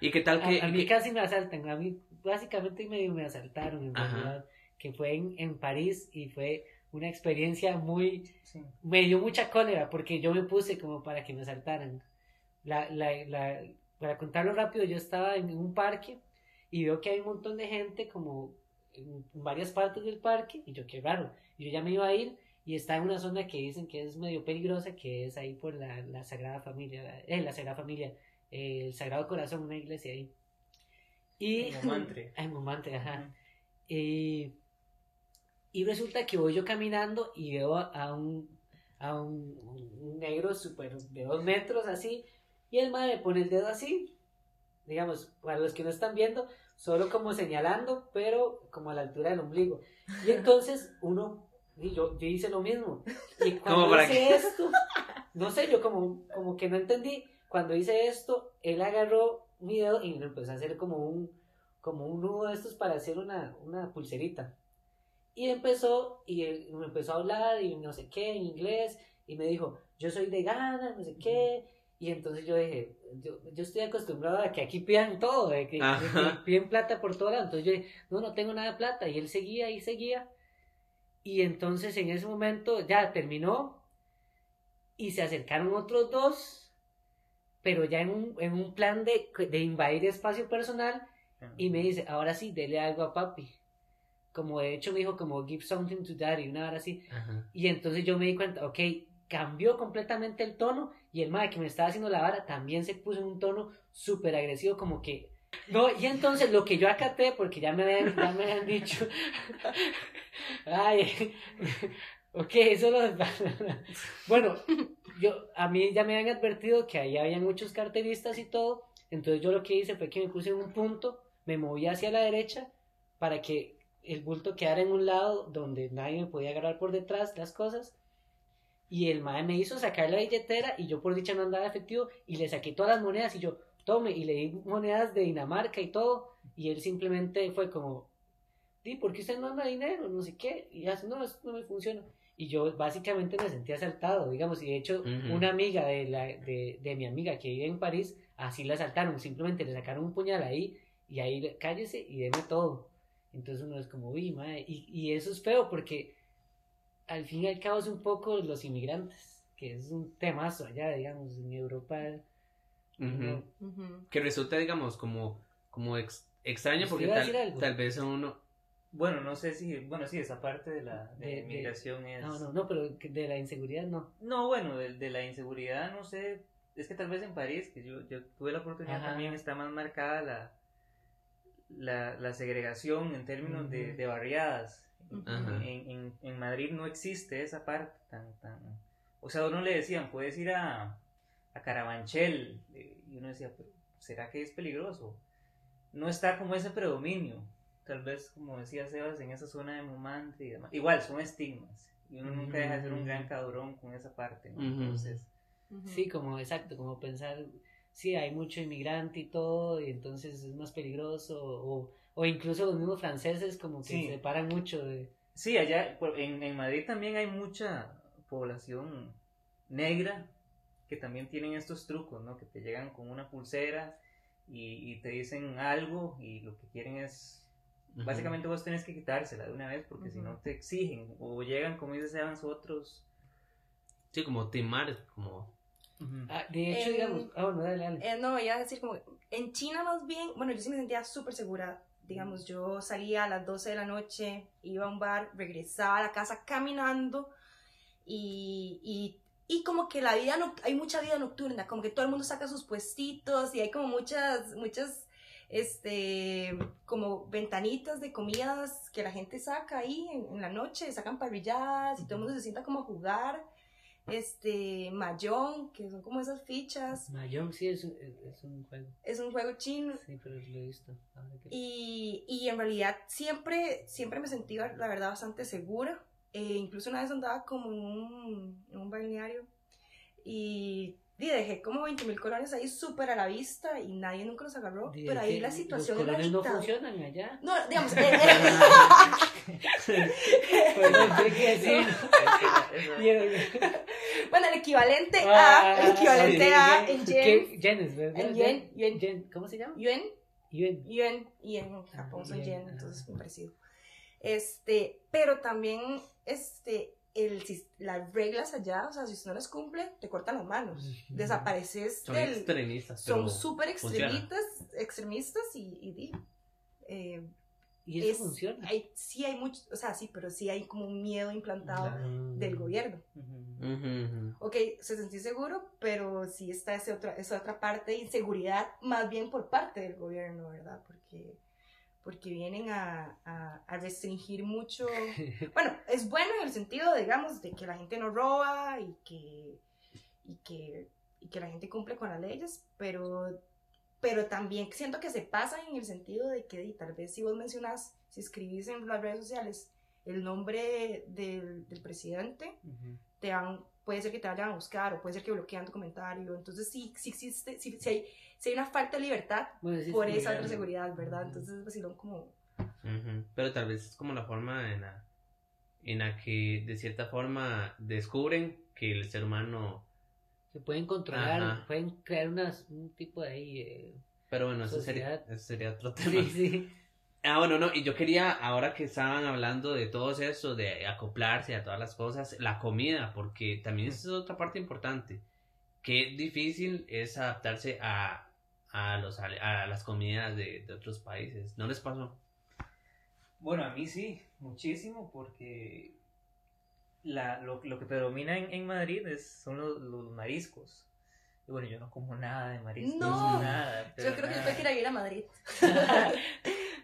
¿Y qué tal que...? A, a mí que- casi me asaltan, a mí básicamente medio me asaltaron en Ajá. realidad, que fue en, en París y fue una experiencia muy, Sí. me dio mucha cólera porque yo me puse como para que me asaltaran. La, la, la, para contarlo rápido, yo estaba en un parque y veo que hay un montón de gente como en varias partes del parque y yo qué raro, yo ya me iba a ir y está en una zona que dicen que es medio peligrosa, que es ahí por la, la Sagrada Familia, la, eh, la Sagrada Familia, eh, el Sagrado Corazón, una iglesia ahí. Y, En Montmartre. Ay, (laughs) Montmartre, ajá. Y, y resulta que voy yo caminando y veo a, a un, a un, un negro super de dos metros así, y el madre pone el dedo así, digamos, para los que no están viendo, solo como señalando, pero como a la altura del ombligo. Y entonces uno, y yo, yo hice lo mismo. Y (laughs) cuando para hice qué? esto, no sé, yo como, como que no entendí, cuando hice esto, él agarró mi dedo y me empezó a hacer como un, como un nudo de estos para hacer una, una pulserita. Y empezó, y él me empezó a hablar, y no sé qué, en inglés, y me dijo, yo soy de Ghana, no sé qué. Y entonces yo dije, yo, yo estoy acostumbrado a que aquí pidan todo, de que, de que piden plata por todo lado. Entonces yo dije, no, no tengo nada de plata. Y él seguía y seguía. Y entonces en ese momento ya terminó, y se acercaron otros dos, pero ya en un, en un plan de, de invadir espacio personal, y me dice, ahora sí, dele algo a papi. Como de hecho me dijo, como give something to daddy, una hora así. Ajá. Y entonces yo me di cuenta, ok, cambió completamente el tono y el madre que me estaba haciendo la vara también se puso en un tono súper agresivo, como que... No, y entonces lo que yo acaté, porque ya me habían, ya me dicho... (laughs) Ay, (laughs) ok, eso lo... (laughs) Bueno, yo, a mí ya me habían advertido que ahí había muchos carteristas y todo, entonces yo lo que hice fue que me puse en un punto, me moví hacia la derecha para que el bulto quedara en un lado donde nadie me podía agarrar por detrás las cosas. Y el mae me hizo sacar la billetera y yo por dicha no andaba efectivo y le saqué todas las monedas y yo, tome, y le di monedas de Dinamarca y todo. Y él simplemente fue como, di, ¿por qué usted no anda dinero? No sé qué. Y así, no, eso no me funciona. Y yo básicamente me sentí asaltado, digamos, y de hecho una amiga de, la, de, de mi amiga que vive en París, así la asaltaron, simplemente le sacaron un puñal ahí y ahí le- cállese y deme todo. Entonces uno es como, uy, madre, y, y eso es feo porque al fin y al cabo es un poco los inmigrantes, que es un temazo allá, digamos, en Europa. Que resulta, digamos, como, como ex- extraño ¿Usted porque tal, decir algo? tal vez a uno... Bueno, no sé si, bueno, sí, esa parte de la de De- de- migración es... No, no, no, pero de la inseguridad no. No, bueno, de, de la inseguridad no sé es que tal vez en París, que yo, yo tuve la oportunidad Ajá. también, está más marcada la, la, la segregación en términos de, Ujú. de barriadas. En, en, en Madrid no existe esa parte tan, tan... O sea, a uno le decían, puedes ir a, a Carabanchel, eh, y uno decía, "Pero, ¿será que es peligroso? No está como ese predominio, tal vez como decía Sebas, en esa zona de Montmartre y demás. Igual, son estigmas, y uno nunca deja de ser un gran cabrón con esa parte, ¿no? Ujú. Entonces... Ujú. Sí, como exacto, como pensar, sí, hay mucho inmigrante y todo, y entonces es más peligroso, o, o incluso los mismos franceses como que Sí. se paran mucho de... Sí, allá en, en Madrid también hay mucha población negra que también tienen estos trucos, ¿no? Que te llegan con una pulsera y, y te dicen algo y lo que quieren es... Básicamente vos tenés que quitársela de una vez porque si Ujú. no te exigen o llegan, como dice otros... Sí, como timar, como... Ah, de hecho, En- digamos, ah, bueno, dale, dale. Eh, no, iba a decir como, en China más bien, bueno, yo sí me sentía súper segura. Digamos, yo salía a las 12 de la noche, iba a un bar, regresaba a la casa caminando y, y, y como que la vida, noc- hay mucha vida nocturna, como que todo el mundo saca sus puestitos y hay como muchas, muchas, este, como ventanitas de comidas que la gente saca ahí en, en la noche, sacan parrilladas y todo el mundo se sienta como a jugar. Este, Mahjong, que son como esas fichas. Mahjong sí es, un- es, un juego, Es un juego chino. sí, pero lo he visto. que- Y, y en realidad siempre, siempre me sentí, la verdad, bastante segura. Eh, incluso una vez andaba como en un, en un balneario y, y dejé como 20 mil colones ahí súper a la vista y nadie nunca los agarró. Pero ahí la los situación era no funcionan allá. No, digamos, (laughs) (laughs) eh, Perdón, tuve que decir. Bueno, el equivalente Ah, a, el equivalente sí, a en yen, ¿Qué? ¿verdad? En yen, yen. Yen, ¿Cómo se llama? yuan, Yen. yuan y en Japón son yen, yen, ajá. entonces es muy parecido. Este, pero también, este, el, las reglas allá, o sea, si usted no las cumple, te cortan las manos, desapareces Son del... extremistas. Son súper extremistas, extremistas y, y di, eh, Y eso es- funciona. hay, sí hay mucho, o sea, sí, pero sí hay como un miedo implantado del gobierno. Ujú. Ok, se sentí seguro, pero sí está ese otra, esa otra parte de inseguridad, más bien por parte del gobierno, ¿verdad? Porque, porque vienen a, a, a restringir mucho. (laughs) Bueno, es bueno en el sentido, digamos, de que la gente no roba y que, y que, y que la gente cumple con las leyes, pero, pero también siento que se pasan en el sentido de que tal vez si vos mencionás, si escribís en las redes sociales el nombre del, del presidente, te van, puede ser que te vayan a buscar o puede ser que bloquean tu comentario. Entonces sí, sí existe, sí, sí hay, sí hay una falta de libertad Bueno, sí, por esa otra seguridad, ¿verdad? Entonces es vacilón como... Pero tal vez es como la forma en la, en la que de cierta forma descubren que el ser humano... Se pueden controlar, Ajá. pueden crear unas, un tipo de ahí. eh, Pero bueno, eso sería, eso sería otro tema. Sí, sí. (laughs) Ah, bueno, no, y yo quería, ahora que estaban hablando de todo eso, de acoplarse a todas las cosas, la comida, porque también esa es otra parte importante. Qué difícil es adaptarse a, a, los, a las comidas de, de otros países. ¿No les pasó? Bueno, a mí sí, muchísimo, porque la, lo, lo que predomina en, en Madrid es, son los, los mariscos. Y bueno, yo no como nada de mariscos, No. nada. Yo creo que yo nada. tengo que ir a vivir a Madrid. (laughs)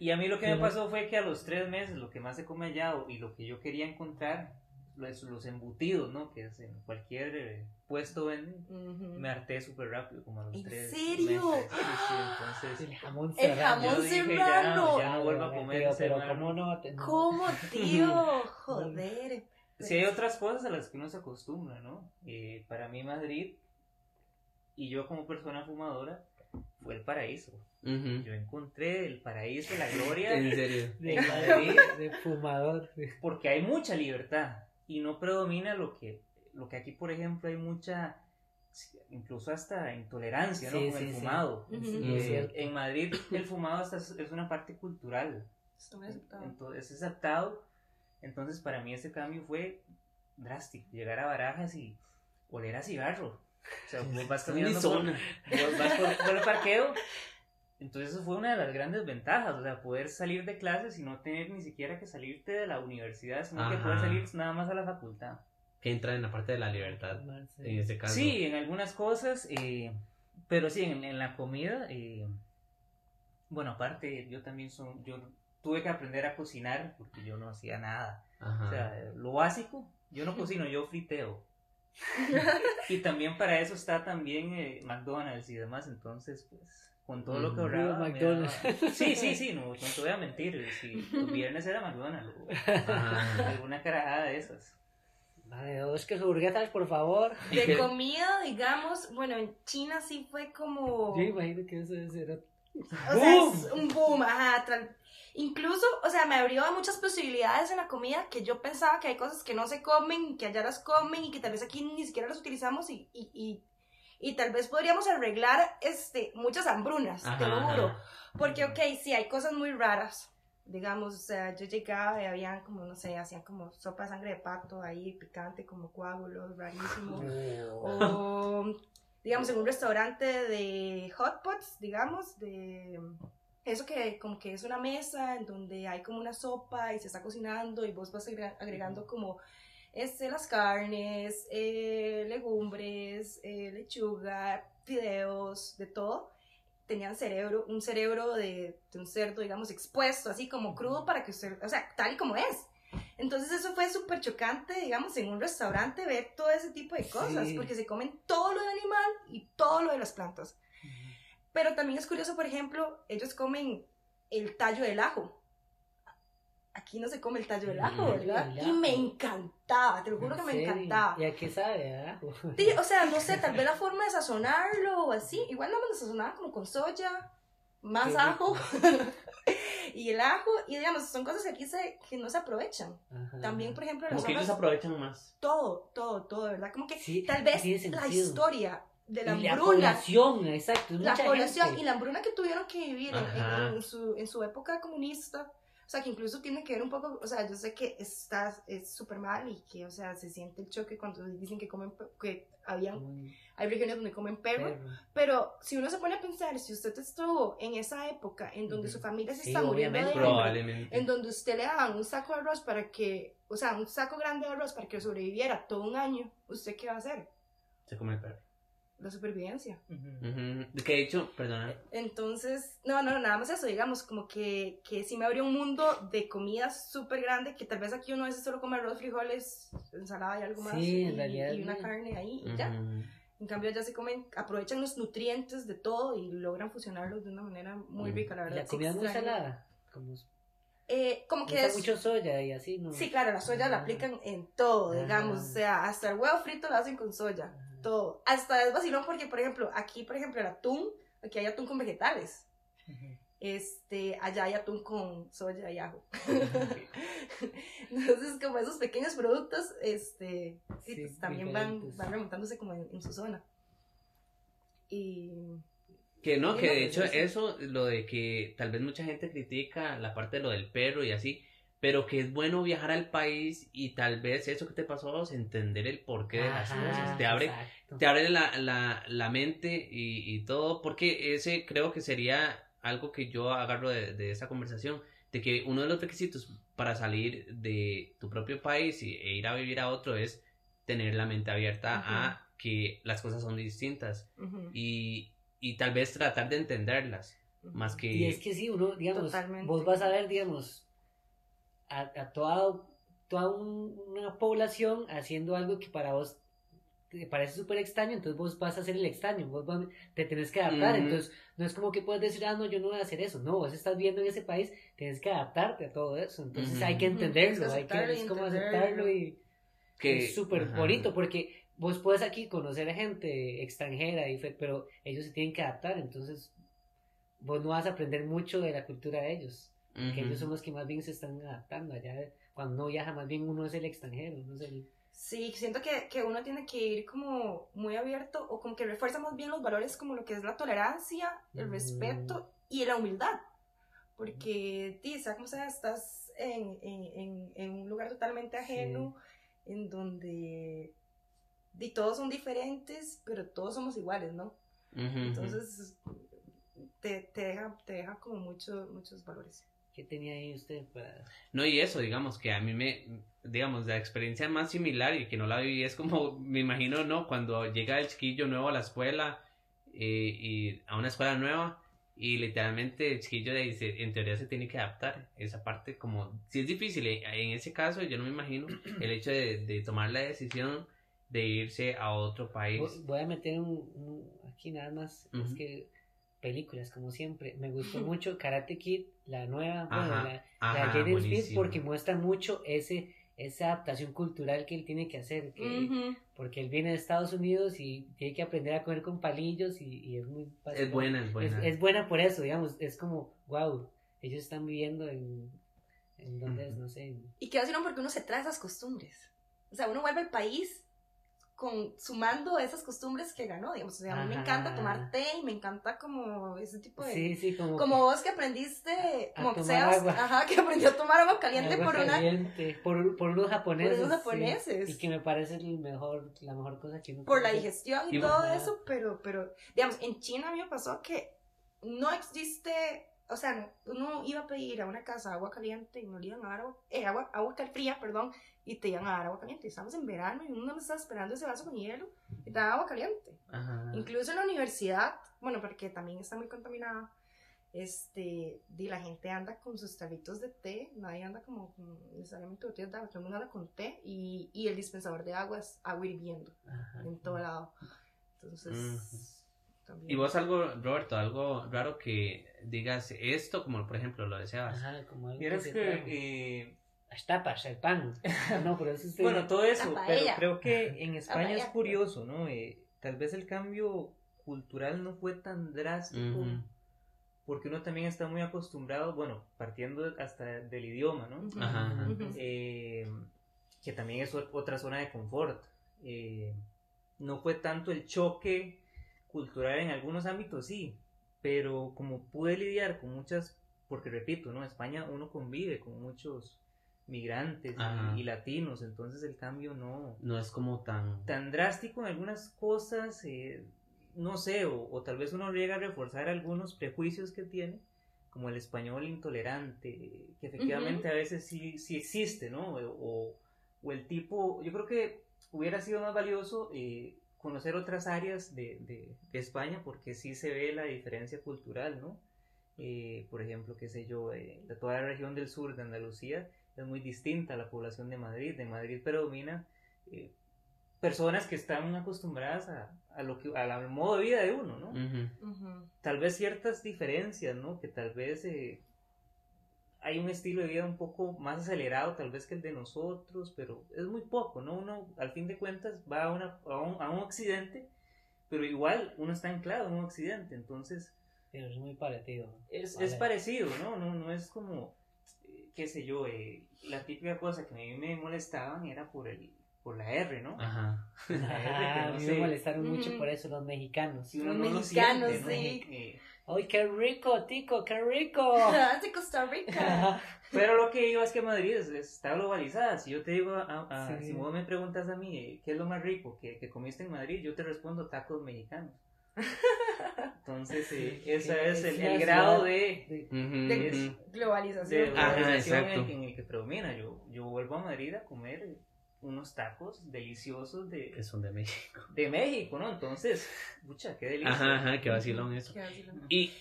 Y a mí lo que me pasó fue que a los tres meses lo que más se come allá y lo que yo quería encontrar, los, los embutidos, ¿no? Que es en cualquier eh, puesto venden, Ujú. me harté súper rápido, como a los ¿En tres serio? meses. Sí, sí, entonces... El jamón El serrano. jamón yo dije, serrano. Ya, ya no vuelvo a comer Pero, ese pero. ¿cómo no. ¿Cómo, tío? (laughs) Joder. Sí, hay otras cosas a las que uno se acostumbra, ¿no? Eh, para mí Madrid, y yo como persona fumadora, fue el paraíso. Ujú. Yo encontré el paraíso, la gloria, (laughs) En serio. De, Madrid, (laughs) de fumador. porque hay mucha libertad y no predomina lo que, lo que aquí, por ejemplo, hay mucha, incluso hasta intolerancia, ¿no? Sí, Con sí, el sí. fumado. Sí, es Eh, en Madrid el fumado hasta es, es una parte cultural. Muy aceptado. Entonces, es aceptado. Entonces, para mí ese cambio fue drástico. Llegar a Barajas y oler a cigarro. O sea, vos vas caminando por, zona. vos vas por, por el parqueo. Entonces, eso fue una de las grandes ventajas. O sea, poder salir de clases y no tener ni siquiera que salirte de la universidad, sino que Ajá. poder salir nada más a la facultad. que entra en la parte de la libertad, en este caso. Sí, en algunas cosas, eh, pero sí, en, en la comida, eh, bueno, aparte, yo también son, yo tuve que aprender a cocinar porque yo no hacía nada. Ajá. O sea, lo básico, yo no cocino, yo friteo. (laughs) y también para eso está también eh, McDonald's y demás, entonces pues con todo lo que Mm. ahorraba. McDonald's. daba- (laughs) Sí, sí, sí, no, no te voy a mentir. Si los viernes era McDonald's o Ajá. alguna carajada de esas. Madre, dos que hamburguesas, por favor. De (laughs) comida, digamos, bueno, en China sí fue como... Yo imagino que eso debe ser. O sea, es un boom, ajá. Incluso, o sea, me abrió a muchas posibilidades en la comida que yo pensaba que hay cosas que no se comen, que allá las comen y que tal vez aquí ni siquiera las utilizamos y, y, y, y tal vez podríamos arreglar este, muchas hambrunas, te lo juro. ajá. Porque, ok, sí, hay cosas muy raras. Digamos, o sea, yo llegaba y habían como, no sé, hacían como sopa de sangre de pato ahí, picante, como coágulos, rarísimo. O, digamos, en un restaurante de hot pots, digamos, de eso que como que es una mesa en donde hay como una sopa y se está cocinando y vos vas agre- agregando como este, las carnes, eh, legumbres, eh, lechuga, fideos, de todo. Tenían cerebro, un cerebro de, de un cerdo, digamos, expuesto, así como crudo para que usted, o sea, tal y como es. Entonces eso fue súper chocante, digamos, en un restaurante ver todo ese tipo de cosas, Sí. porque se comen todo lo del animal y todo lo de las plantas. Pero también es curioso, por ejemplo, ellos comen el tallo del ajo. Aquí no se come el tallo del ajo, Mm. ¿verdad? El Y ajo. me encantaba, te lo juro que ¿En me encantaba. ¿Y a qué sabe? Sí, o sea, no sé, tal vez la forma de sazonarlo o así. Igual no me lo sazonaba como con soya, más Qué ajo (laughs) y el ajo. Y digamos, son cosas que aquí se, que no se aprovechan. Ajá. También, por ejemplo, las Como que ellos aprovechan más. todo, todo, todo, ¿verdad? Como que Sí, tal vez la historia de la Y la hambruna población, exacto. la mucha población gente. y la hambruna que tuvieron que vivir en, en- Ajá. en su, en su época comunista, o sea, que incluso tiene que ver un poco, o sea, yo sé que está es súper mal y que, o sea, se siente el choque cuando dicen que comen, que habían, hay regiones donde comen perro, perro. pero si uno se pone a pensar, si usted estuvo en esa época en donde su familia se Sí, está muriendo de hambre, Probablemente. en donde usted le daban un saco de arroz para que, o sea, un saco grande de arroz para que sobreviviera todo un año, ¿usted qué va a hacer? Se come el perro. La supervivencia. Que de hecho, perdona. Entonces, no, no, nada más eso, digamos, como que, que sí me abrió un mundo de comida súper grande, que tal vez aquí uno a veces solo come arroz, frijoles, ensalada y algo más, Sí, y, en realidad, y una sí. carne ahí, y ya. En cambio, ya se comen, aprovechan los nutrientes de todo y logran fusionarlos de una manera muy rica, la verdad. la comida es muy salada. Como, Eh, como que es... mucho soya y así, ¿no? Sí, claro, la soya la Ah. aplican en todo, digamos, o sea, hasta el huevo frito lo hacen con soya, Ajá. Todo. Hasta es vacilón porque, por ejemplo, aquí, por ejemplo, el atún, aquí hay atún con vegetales. este, allá hay atún con soya y ajo. (laughs) Entonces, como esos pequeños productos, este, sí, Sí, pues, también van, van remontándose como en, en su zona. Y Que no, que no, de pues, hecho eso. eso, lo de que tal vez mucha gente critica la parte de lo del perro y así, pero que es bueno viajar al país y tal vez eso que te pasó a vos, entender el porqué de las Ajá, cosas. Te abre, exacto. te abre la, la, la mente y, y todo, porque ese creo que sería algo que yo agarro de, de esa conversación, de que uno de los requisitos para salir de tu propio país y, e ir a vivir a otro es tener la mente abierta a que las cosas son distintas y, y tal vez tratar de entenderlas, más que... Y es que sí, uno, digamos, Totalmente. vos vas a ver, digamos, a, a toda, toda un- una población haciendo algo que para vos te parece súper extraño, entonces vos vas a hacer el extraño, vos vas- te tenés que adaptar, entonces no es como que puedes decir, ah, no, yo no voy a hacer eso, no, vos estás viendo en ese país, tienes que adaptarte a todo eso, entonces hay que entenderlo, hay que, aceptarlo y es como aceptarlo y que es súper bonito porque vos puedes aquí conocer a gente extranjera, y fe- pero ellos se tienen que adaptar, entonces vos no vas a aprender mucho de la cultura de ellos, que Ujú. ellos son los que más bien se están adaptando allá. Cuando uno viaja, más bien uno es el extranjero, no es el... Sí, siento que, que uno tiene que ir como muy abierto o como que refuerza más bien los valores como lo que es la tolerancia, el Mm. respeto y la humildad. Porque, tí, sea como sea, estás en, en, en, en un lugar totalmente ajeno, en donde y todos son diferentes, pero todos somos iguales, ¿no? Ujú, ujú. Entonces, te, te, deja, te deja como mucho, muchos valores. ¿Qué tenía ahí usted para...? No, y eso, digamos, que a mí me, digamos, la experiencia más similar y que no la viví es como, (laughs) me imagino, ¿no? Cuando llega el chiquillo nuevo a la escuela eh, y a una escuela nueva y literalmente el chiquillo de ahí se- en teoría se tiene que adaptar. Esa parte como, si es difícil, eh, en ese caso yo no me imagino (clears throat) el hecho de, de tomar la decisión de irse a otro país. Voy- a meter un, un- aquí nada más, es Ujú. que películas como siempre, me gustó mucho Karate Kid, la nueva, bueno, la, Ajá, la Jaden Smith porque muestra mucho ese esa adaptación cultural que él tiene que hacer, que, porque él viene de Estados Unidos y tiene que aprender a comer con palillos y, y es muy Es vacilón. buena, es Es, buena. es buena por eso, digamos, es como, wow, ellos están viviendo en, en donde es, no sé, en- Y qué vacilón porque uno se trae esas costumbres. O sea, uno vuelve al país con, sumando esas costumbres que ganó, digamos. O sea, a mí me encanta tomar té y me encanta como ese tipo de... sí, sí, como, Como vos que aprendiste, A tomar agua. ajá, que aprendió a tomar agua caliente agua por una caliente, por, por unos japoneses, por unos sí. japoneses. y que me parece el mejor, la mejor cosa que uno por la digestión y Y- todo eso, pero, pero, digamos, en China a mí me pasó que no existe, o sea, uno iba a pedir a una casa agua caliente y no le iban a dar agua, eh, agua, agua fría, perdón, y te iban a dar agua caliente. Estamos en verano y uno me estaba esperando ese vaso con hielo y te agua caliente. Ajá. Incluso en la universidad, bueno, porque también está muy contaminada, este, di, la gente anda con sus tarritos de té, nadie anda como con necesariamente botellas de agua, todo el mundo anda con té y, y el dispensador de agua es agua hirviendo Ajá. en todo lado. Entonces. También. ¿Y vos algo, Roberto, algo raro que digas esto, como por ejemplo lo deseabas? Ajá, como algo que, trajo. eh, Las tapas, el pan. (laughs) No, pero eso bueno, todo eso, La pero paella. creo que en España es curioso, ¿no? Eh, tal vez el cambio cultural no fue tan drástico, porque uno también está muy acostumbrado, bueno, partiendo hasta del idioma, ¿no? Ujú. Ajá, ajá. Ujú. Eh, que también es ot- otra zona de confort. Eh, no fue tanto el choque cultural en algunos ámbitos, sí, pero como pude lidiar con muchas, porque repito, ¿no? España uno convive con muchos migrantes y- latinos, entonces el cambio no No es como tan... tan drástico en algunas cosas, eh, no sé, o, o tal vez uno llega a reforzar algunos prejuicios que tiene, como el español intolerante, que efectivamente a veces sí, sí existe, ¿no? O, o el tipo, yo creo que hubiera sido más valioso eh, conocer otras áreas de, de- de España porque sí se ve la diferencia cultural, ¿no? Eh, por ejemplo, qué sé yo, eh, de toda la región del sur de Andalucía es muy distinta a la población de Madrid. De Madrid predomina eh, personas que están acostumbradas a, a lo que al modo de vida de uno, ¿no? Tal vez ciertas diferencias, ¿no? Que tal vez eh, hay un estilo de vida un poco más acelerado, tal vez que el de nosotros, pero es muy poco, ¿no? Uno, al fin de cuentas, va a, una, a, un, a un occidente, pero igual uno está anclado en un occidente, entonces Pero es muy parecido. es, Vale. es parecido, ¿no? No, no es como, eh, qué sé yo, eh, la típica cosa que a mí me molestaban era por el por la R, ¿no? Ajá. La R, que (laughs) no mí sé, me molestaron mucho por eso los mexicanos. uno Los no lo mexicanos, siente, ¿no? sí. Eh, ¡Ay, qué rico, tico, qué rico! (laughs) de Costa Rica. (laughs) Pero lo que iba es que Madrid es- está globalizada. Si yo te digo, a- a- Sí. si vos me preguntas a mí eh, qué es lo más rico que, que comiste en Madrid, yo te respondo tacos mexicanos. (laughs) Entonces, eh, Sí, ese sí, es el, grado de, De- Ujú, De ujú. de globalización. En, en el que predomina. Yo, yo vuelvo a Madrid a comer unos tacos deliciosos de, Que son de México. de México, ¿no? Entonces, mucha, qué delicia. Ajá, ajá, qué vacilón eso. Qué vacilón. Y...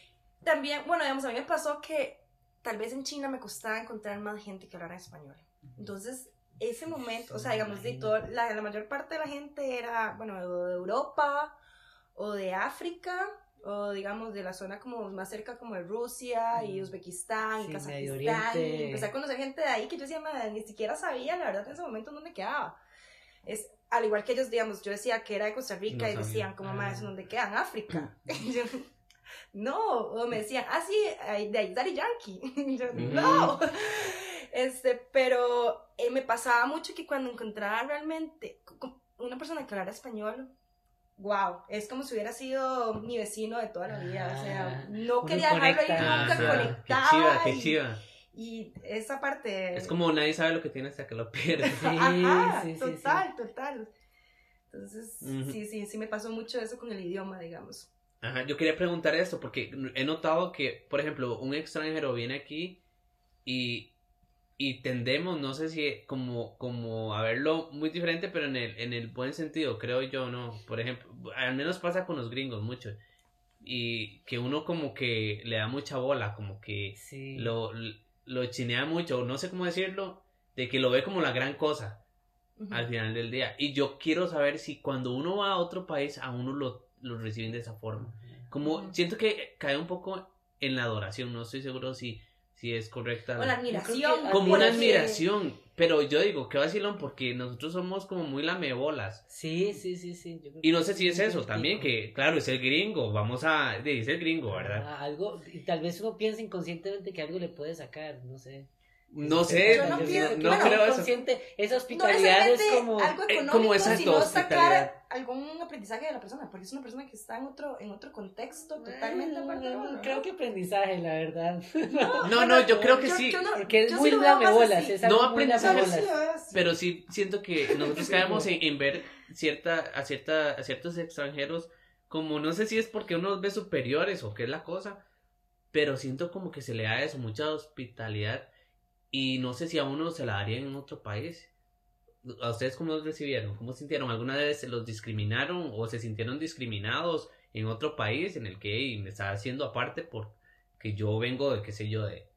También, bueno, digamos, a mí me pasó que tal vez en China me costaba encontrar más gente que hablara español. Entonces, ese momento, o sea, digamos, de todo, la, la mayor parte de la gente era, bueno, de Europa o de África o digamos de la zona como más cerca como de Rusia y Mm. Uzbekistán Sí, y Kazajistán y empecé a conocer gente de ahí que yo decía, "Madre, ni siquiera sabía la verdad en ese momento dónde quedaba. Es, al igual que ellos, digamos, yo decía que era de Costa Rica No y decían, como más, Ah. ¿dónde queda? En África. (laughs) Yo, no, o me decían, ah, sí, de ahí Daddy Yankee. (laughs) Yo, Ujú. no. (laughs) Este, pero eh, me pasaba mucho que cuando encontraba realmente una persona que hablara español, wow, es como si hubiera sido mi vecino de toda la vida. O sea, Ah, no quería dejarlo ahí conecta, nunca, Qué conectaba. chiva, qué y, chiva. y esa parte. Es como nadie sabe lo que tiene hasta que lo pierde. (laughs) Sí, Ajá, sí, sí, total, total. Entonces, sí, sí, sí me pasó mucho eso con el idioma, digamos. Ajá, yo quería preguntar esto porque he notado que, por ejemplo, un extranjero viene aquí y, y tendemos, no sé si como, como a verlo muy diferente, pero en el, en el buen sentido, creo yo, ¿no? Por ejemplo, al menos pasa con los gringos mucho. Y que uno como que le da mucha bola, como que Sí. lo, lo chinea mucho, no sé cómo decirlo, de que lo ve como la gran cosa Ujú. al final del día. Y yo quiero saber si cuando uno va a otro país, a uno lo, lo reciben de esa forma. Como Ujú. siento que cae un poco en la adoración, no estoy seguro si, si es correcta. O la admiración. que- como una admiración, pero yo digo, qué vacilón, porque nosotros somos como muy lamebolas. Sí, sí, sí, sí. yo creo Y no sé si es eso también, que claro, es el gringo, vamos a, es el gringo, ¿verdad? Ah, algo, y tal vez uno piensa inconscientemente que algo le puede sacar, no sé. No sé, Yo no pienso- no bueno, creo eso. Consciente, esa No hospitalidad es como... algo eh, económico, como esa sino sacar algún aprendizaje de la persona, porque es una persona que está en otro, en otro contexto totalmente aparte ¿no? Creo que aprendizaje, la verdad. No, (laughs) no, yo creo que Yo- sí, yo no- Porque es muy lamebolas, es No aprendizaje, pero sí siento que (laughs) nosotros caemos en, en ver cierta, a, cierta, a ciertos extranjeros como no sé si es porque uno los ve superiores o qué es la cosa, pero siento como que se le da eso, mucha hospitalidad y no sé si a uno se la darían en otro país. ¿A ustedes cómo los recibieron? ¿Cómo sintieron? ¿Alguna vez los discriminaron o se sintieron discriminados en otro país en el que "Ey, me está haciendo aparte porque yo vengo de qué sé yo de...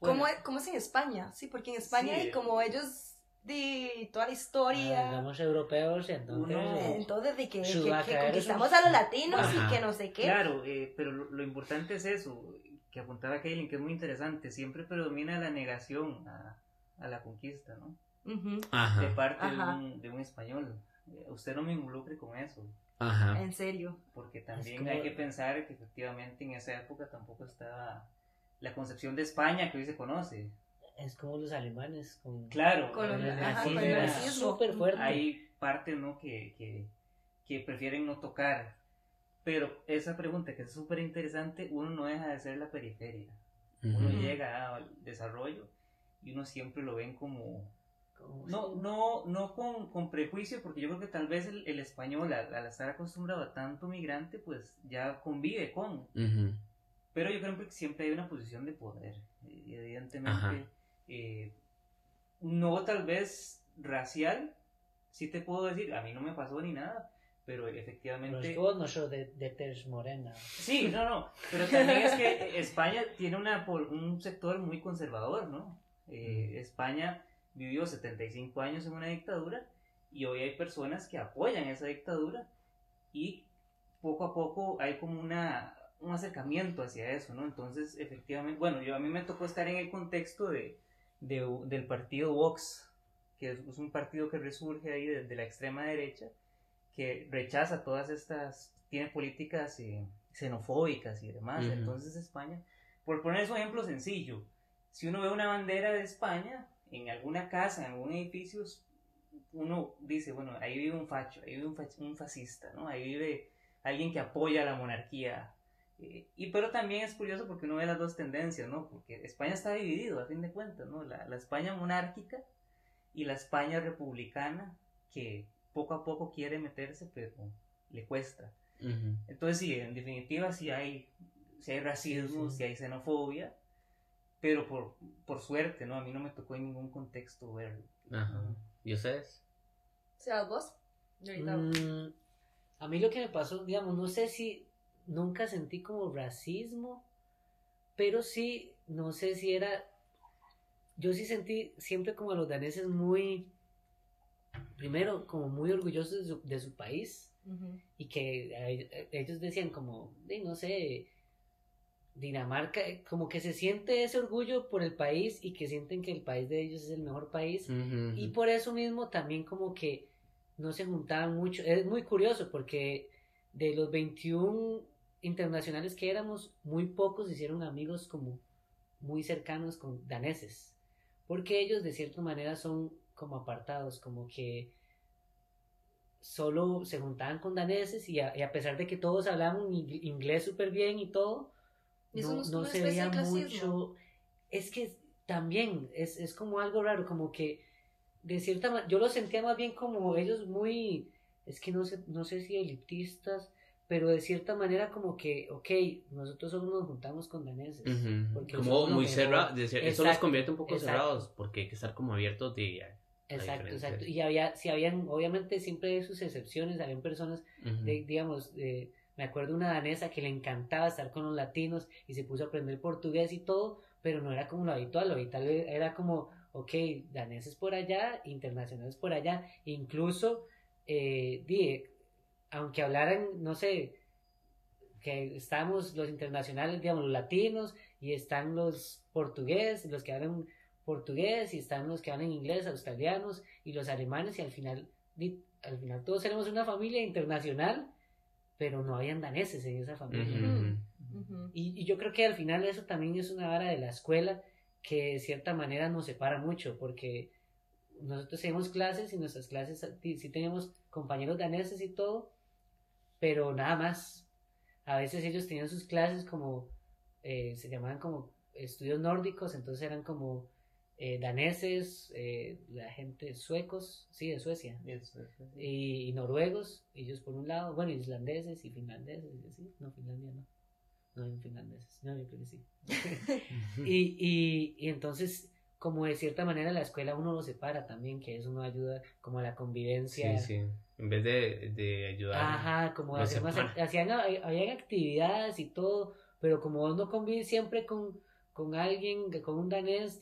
¿Cómo, Bueno, es, ¿Cómo es en España? Sí, porque en España, Sí. y como ellos, de toda la Ah, historia, Somos europeos, entonces... Uno- eh, entonces de que, que- que conquistamos un- a los latinos Ajá. y que no sé qué. Claro, eh, pero lo, lo importante es eso, que apuntaba Kaylin, que es muy interesante. Siempre predomina la negación a, a la conquista, ¿no? Ujú, De Ajá, parte de un, de un español. Eh, usted no me involucre con eso, ajá. En serio. porque también como- hay que pensar que efectivamente en esa época tampoco estaba la concepción de España que hoy se conoce. Es como los alemanes con... Claro, Con ajá, el era nazismo. súper fuerte. hay partes ¿no? que, que, que prefieren no tocar. Pero esa pregunta que es súper interesante, uno no deja de ser la periferia. Uno llega al desarrollo y uno siempre lo ven como... como- No, no, no con, con prejuicio, porque yo creo que tal vez el, el español, al, al estar acostumbrado a tanto migrante, pues ya convive con. Pero yo creo que siempre hay una posición de poder. Y evidentemente, Ajá. eh, no tal vez racial, sí te puedo decir, a mí no me pasó ni nada, pero Pero efectivamente... es que no soy de, de tez morena. Sí, no, no, pero también es que España tiene una, un sector muy conservador, ¿no? Eh, España vivió 75 años en una dictadura y hoy hay personas que apoyan esa dictadura y poco a poco hay como una, un acercamiento hacia eso, ¿no? Entonces, efectivamente, bueno, yo a mí me tocó estar en el contexto de, de- del partido Vox, que es, es un partido que resurge ahí de, de la extrema derecha, que rechaza todas estas, tiene políticas eh, xenofóbicas y demás. Entonces España, por poner un ejemplo sencillo, si uno ve una bandera de España en alguna casa, en algún edificio, uno dice, bueno, ahí vive un facho, ahí vive un, fascista, ¿no? Ahí vive alguien que apoya a la monarquía. Eh, y pero también es curioso porque uno ve las dos tendencias, ¿no? Porque España está dividido, a fin de cuentas, ¿no? La, la España monárquica y la España republicana, que poco a poco quiere meterse, pero le cuesta. Ujú. Entonces, sí, en definitiva, sí hay, sí hay racismo, Sí. sí hay xenofobia, pero por, por suerte, ¿no? A mí no me tocó en ningún contexto verlo. Ajá. ¿Y ustedes? ¿Seas vos? Mm, a mí lo que me pasó, digamos, no sé si nunca sentí como racismo, pero sí, no sé si era, yo sí sentí siempre como a los daneses muy, primero, como muy orgullosos de su, de su país y que eh, ellos decían como, de, no sé, Dinamarca, como que se siente ese orgullo por el país y que sienten que el país de ellos es el mejor país. Ujú. Y por eso mismo también como que no se juntaban mucho. Es muy curioso porque de los 21 internacionales que éramos, muy pocos hicieron amigos como muy cercanos con daneses. Porque ellos de cierta manera son como apartados, como que solo se juntaban con daneses y a, y a pesar de que todos hablaban ing- inglés súper bien y todo, Y no, no se veía mucho. Es que también es, es como algo raro, como que de cierta manera, yo lo sentía más bien como ellos muy, es que no sé, no sé si elitistas, pero de cierta manera como que, ok, nosotros solo nos juntamos con daneses. Porque Como muy mejor. cerrado. Eso los convierte un poco exacto. cerrados porque hay que estar como abiertos de. Exacto, exacto. Y había, si habían, obviamente siempre hay sus excepciones, habían personas de- digamos, de- me acuerdo una danesa que le encantaba estar con los latinos y se puso a aprender portugués y todo, pero no era como lo habitual, lo habitual era como, ok, daneses por allá, internacionales por allá, incluso, eh, di, aunque hablaran, no sé, que estamos los internacionales, digamos, los latinos, y están los portugueses, los que hablan portugués, y están los que hablan inglés, australianos, y los alemanes, y al final, al final todos éramos una familia internacional, pero no habían daneses en esa familia. Ujú. Ujú. Y, y yo creo que al final eso también es una vara de la escuela que de cierta manera nos separa mucho, porque nosotros tenemos clases y nuestras clases sí sí tenemos compañeros daneses y todo, pero nada más. A veces ellos tenían sus clases como, eh, se llamaban como estudios nórdicos, entonces eran como eh, daneses, eh, la gente suecos, sí, de Suecia, Y noruegos, ellos por un lado, bueno, islandeses y finlandeses, no, Finlandia no, no en finlandeses, no, yo creo que sí. (laughs) y, y, y entonces, como de cierta manera la escuela uno lo separa también, que eso no ayuda como a la convivencia. Sí, sí. En vez de, de ayudar. Ajá, como hacer más, hacían, habían actividades y todo, pero como vos no convives siempre con, con alguien, con un danés,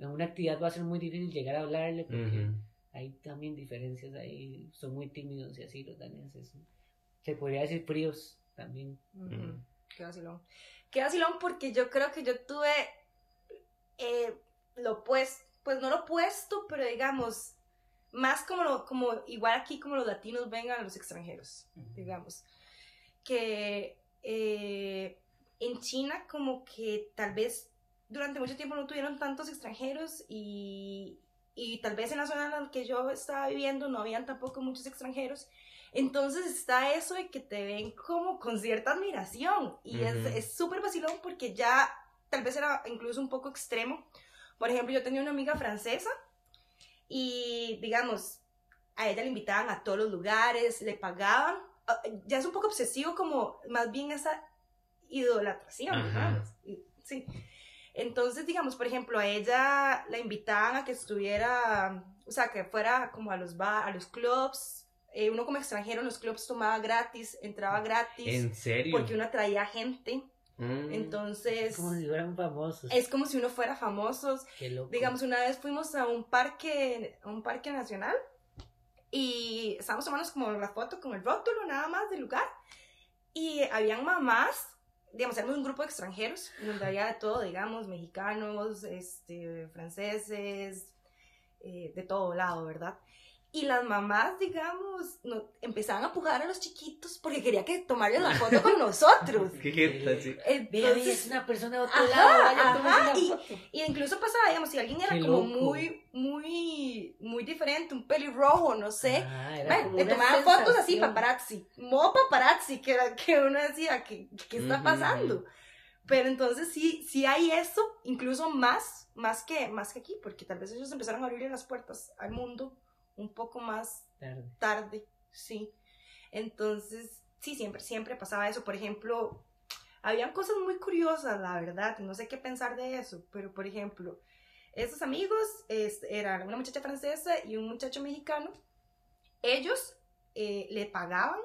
en una actividad va a ser muy difícil llegar a hablarle, porque hay también diferencias ahí, son muy tímidos y así los daneses. Se podría decir fríos también. Ujú. Mm. Qué vacilón. Qué vacilón porque yo creo que yo tuve eh, lo opuesto, pues no lo opuesto, pero digamos, más como, lo- como igual aquí como los latinos ven a los extranjeros, digamos. Que eh, en China como que tal vez durante mucho tiempo no tuvieron tantos extranjeros y, y tal vez en la zona en la que yo estaba viviendo no habían tampoco muchos extranjeros. Entonces está eso de que te ven como con cierta admiración y es- Ujú. es súper vacilón porque ya tal vez era incluso un poco extremo. Por ejemplo, yo tenía una amiga francesa y digamos, a ella le invitaban a todos los lugares, le pagaban. Ah, Ya es un poco obsesivo como más bien esa idolatración, digamos. Y- Sí. Entonces, digamos, por ejemplo, a ella la invitaban a que estuviera, o sea, que fuera como a los bar, a los clubs. Eh, uno como extranjero en los clubs tomaba gratis, entraba gratis, ¿En serio? porque uno atraía gente. Mm. Entonces, Como si fueran famosos. es como si uno fuera famosos. Qué loco. Digamos, una vez fuimos a un parque, a un parque nacional y estábamos tomando como la foto con el rótulo nada más del lugar y habían mamás, digamos, éramos un grupo de extranjeros donde había de todo, digamos, mexicanos, este, franceses, eh, de todo lado, ¿verdad? Y las mamás, digamos, no, empezaban a pujar a los chiquitos porque quería que tomarles la foto con (laughs) nosotros. Entonces, es una persona de otro Ajá, lado. Vaya, ajá, y- foto. Y incluso pasaba, digamos, si alguien era Qué como loco. muy, muy, muy diferente, un pelirrojo, no sé. Ah, Bueno, le tomaban fotos así, sensación. paparazzi, modo paparazzi, que, era- que uno decía, ¿qué, qué está Ujú. pasando? Pero entonces sí, sí hay eso, incluso más, más que, más que aquí, porque tal vez ellos empezaron a abrirle las puertas al mundo un poco más Tarde. tarde, sí. Entonces, sí, siempre, siempre pasaba eso. Por ejemplo, habían cosas muy curiosas, la verdad, no sé qué pensar de eso, pero por ejemplo, esos amigos es- eran una muchacha francesa y un muchacho mexicano. Ellos eh, le pagaban,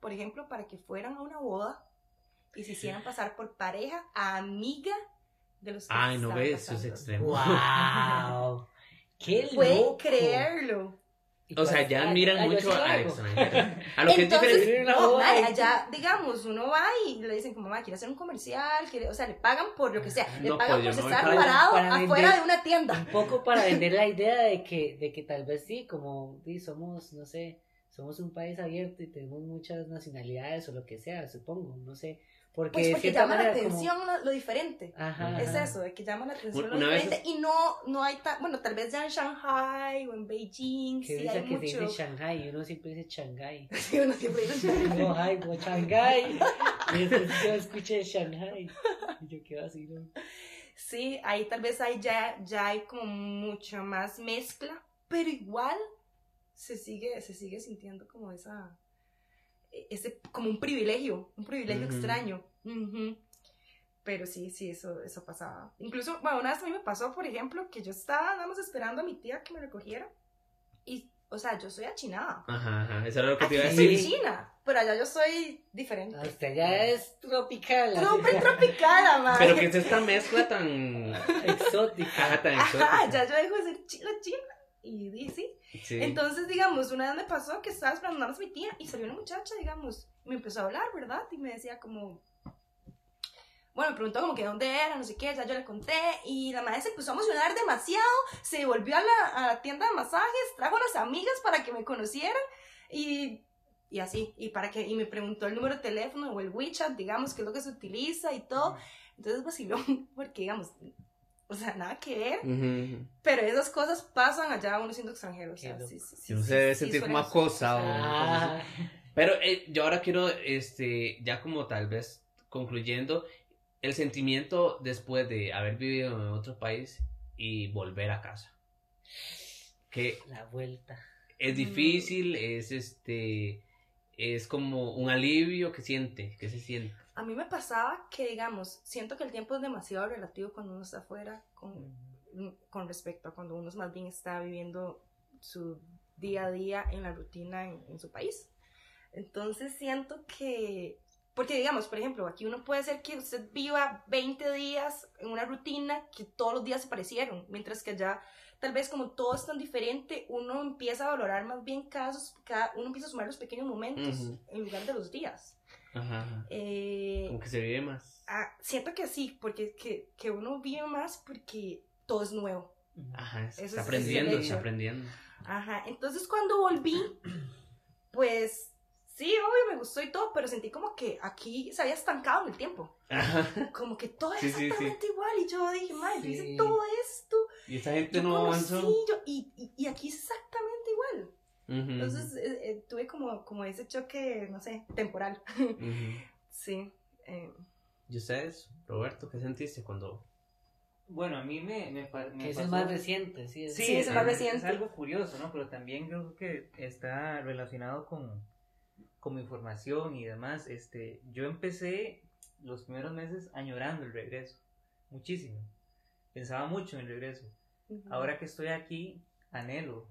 por ejemplo, para que fueran a una boda y se hicieran pasar por pareja a amiga de los que Ay, no ves, eso es extremo. ¡Wow! (laughs) ¡Qué Pueden loco! creerlo. O sea, ya admiran mucho al extranjero. A lo que es diferente. no, allá, digamos, uno va y le dicen como, "Mae, quiere hacer un comercial, quiere, o sea, le pagan por lo que sea, (laughs) le No, pagan pues, por no estar para- parado para afuera vender. de una tienda. Un poco para vender la idea de que, de que tal vez sí, como sí, somos, no sé, somos un país abierto y tenemos muchas nacionalidades o lo que sea, supongo, no sé. Porque, Pues porque llama la manera como- atención lo, lo diferente. Ajá, Es ajá. eso, de que llama la atención Un- lo una vez- diferente. Y no, no hay tan, bueno, tal vez ya en Shanghai o en Beijing, Que sí dice hay que se dice mucho. Shanghai y uno siempre dice Shanghai. (laughs) Sí, uno siempre dice Shanghai. No, ay, no, Shanghai. Y después yo escuché Shanghai. Y yo quedo así, ¿no? Sí, ahí tal vez hay ya, ya hay como mucha más mezcla, pero igual se sigue, se sigue sintiendo como esa, ese como un privilegio, un privilegio extraño. Ujú. Pero sí, sí, eso, eso pasaba. Incluso, bueno, una vez a mí me pasó, por ejemplo, que yo estaba nada más esperando a mi tía que me recogiera. Y, o sea, yo soy achinada. Ajá, ajá. Eso era lo que te iba a Aquí decir. soy china, pero allá yo soy diferente. Hasta ya es tropical. tropical, madre. Pero que es esta mezcla tan. (laughs) exótica. Ajá, tan Ajá, exótica. ya yo dejo de ser china, china. Y, y sí. Sí. Entonces, digamos, una vez me pasó que estaba esperando a mi tía y salió una muchacha, digamos, y me empezó a hablar, ¿verdad? Y me decía como, bueno, me preguntó como que dónde era, no sé qué, ya yo le conté, y la madre se empezó a emocionar demasiado, se volvió a la, a la tienda de masajes, trajo unas amigas para que me conocieran, y, y así, y para que, y me preguntó el número de teléfono o el WeChat, digamos, que es lo que se utiliza y todo, entonces vacilón, (laughs) porque digamos, o sea, nada que ver, pero esas cosas pasan allá uno siendo extranjero. O sea, sí, sí, sí, Si uno sí, se debe sí sentir como acosado. Ah, Pero eh, yo ahora quiero, este, ya como tal vez concluyendo, el sentimiento después de haber vivido en otro país y volver a casa. Que la vuelta. es Mm. difícil, es este, es como un alivio que siente, que se siente. A mí me pasaba que, digamos, siento que el tiempo es demasiado relativo cuando uno está afuera con, con respecto a cuando uno más bien está viviendo su día a día en la rutina en, en su país. Entonces siento que, porque digamos, por ejemplo, aquí uno puede ser que usted viva 20 días en una rutina que todos los días se parecieron, mientras que allá tal vez como todo es tan diferente, uno empieza a valorar más bien cada, cada uno empieza a sumar los pequeños momentos en lugar de los días. Ajá. Eh, Como que se vive más. ah, siento que sí, porque que, que uno vive más porque todo es nuevo. Ajá, Eso está es- aprendiendo, está aprendiendo. Ajá, entonces cuando volví, (clears throat) pues sí, obvio, me gustó y todo, pero sentí como que aquí se había estancado en el tiempo. Ajá. Como que todo es Sí, sí, sí. exactamente igual. Y yo dije, madre, yo hice todo esto. Y esta gente Yo no avanzó. yo- y, y, y aquí exactamente Ujú, Entonces eh, eh, tuve como, como ese choque, no sé, temporal. ujú. (laughs) sí. eh, ¿Y ustedes, Roberto, qué sentiste cuando Bueno, a mí me, me, me es más reciente, sí. es- Sí, Sí, es es, más es reciente. algo curioso, ¿no? Pero también creo que está relacionado con, con mi formación y demás. Este, yo empecé los primeros meses añorando el regreso, muchísimo. Pensaba mucho en el regreso. Ahora que estoy aquí, anhelo.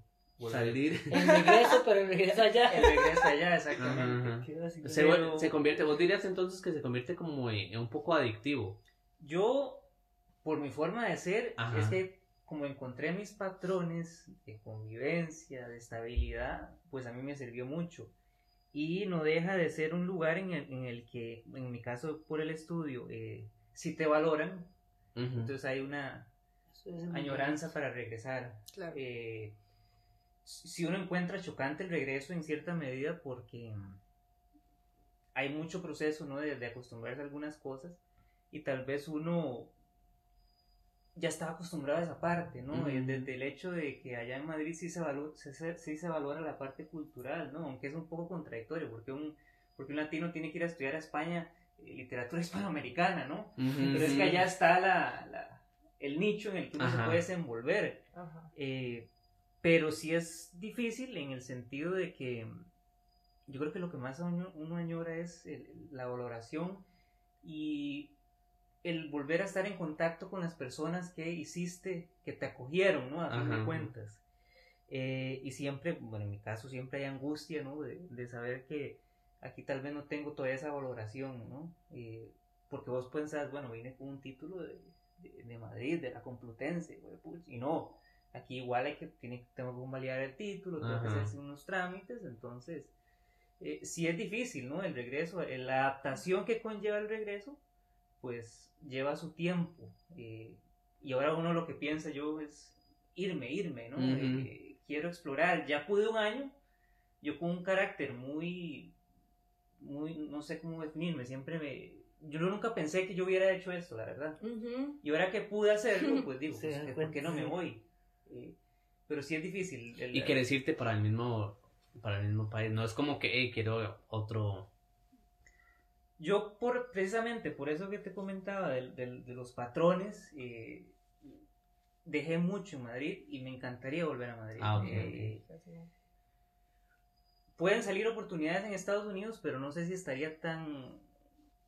Salir? (laughs) El regreso, pero el regreso allá. El regreso allá, exactamente. Ajá. Qué vacilón. Se, Pero- se convierte, vos dirías entonces que se convierte como en, en un poco adictivo. Yo, por mi forma de ser, Ajá. es que como encontré mis patrones de convivencia, de estabilidad, pues a mí me sirvió mucho. Y no deja de ser un lugar en el, en el que, en mi caso por el estudio, eh, si te valoran, entonces hay una añoranza para regresar. Claro. Eh, si uno encuentra chocante el regreso en cierta medida porque mm, hay mucho proceso ¿no? de, de acostumbrarse a algunas cosas y tal vez uno ya estaba acostumbrado a esa parte, ¿no? Ujú. Eh, Desde el hecho de que allá en Madrid sí se, valo- se- se- sí se valora la parte cultural, ¿no? Aunque es un poco contradictorio, porque un, porque un latino tiene que ir a estudiar a España eh, literatura (laughs) hispanoamericana, ¿no? Ujú. Pero es que allá está la, la- el nicho en el que uno se puede desenvolver. Ajá. Eh, pero sí es difícil en el sentido de que mm, yo creo que lo que más uno, uno añora es el- la valoración y el volver a estar en contacto con las personas que hiciste, que te acogieron, ¿no? A fin de cuentas. Eh, y siempre, bueno, en mi caso siempre hay angustia, ¿no? De, de saber que aquí tal vez no tengo toda esa valoración, ¿no? Eh, porque vos pensás, bueno, vine con un título de, de- de Madrid, de la Complutense, y no, aquí igual hay que, tiene, tengo que convalidar el título, tengo que Ajá. hacerse unos trámites, entonces, eh, sí es difícil, ¿no? El regreso, eh, la adaptación que conlleva el regreso, pues lleva su tiempo, eh, y ahora uno lo que piensa yo es irme, irme, ¿no? Eh, quiero explorar, ya pude un año, yo con un carácter muy, muy, no sé cómo definirme, siempre me, yo nunca pensé que yo hubiera hecho esto, la verdad. Ujú. Y ahora que pude hacerlo, pues digo, (laughs) pues, ¿por qué no me voy? Eh, pero sí es difícil. el- Y quieres irte para el mismo para el mismo país. No es como que, hey, quiero otro. Yo, por, precisamente por eso que te comentaba del- de, los patrones, eh, dejé mucho en Madrid y me encantaría volver a Madrid. Ah, ok, Eh, pueden salir oportunidades en Estados Unidos, pero no sé si estaría tan...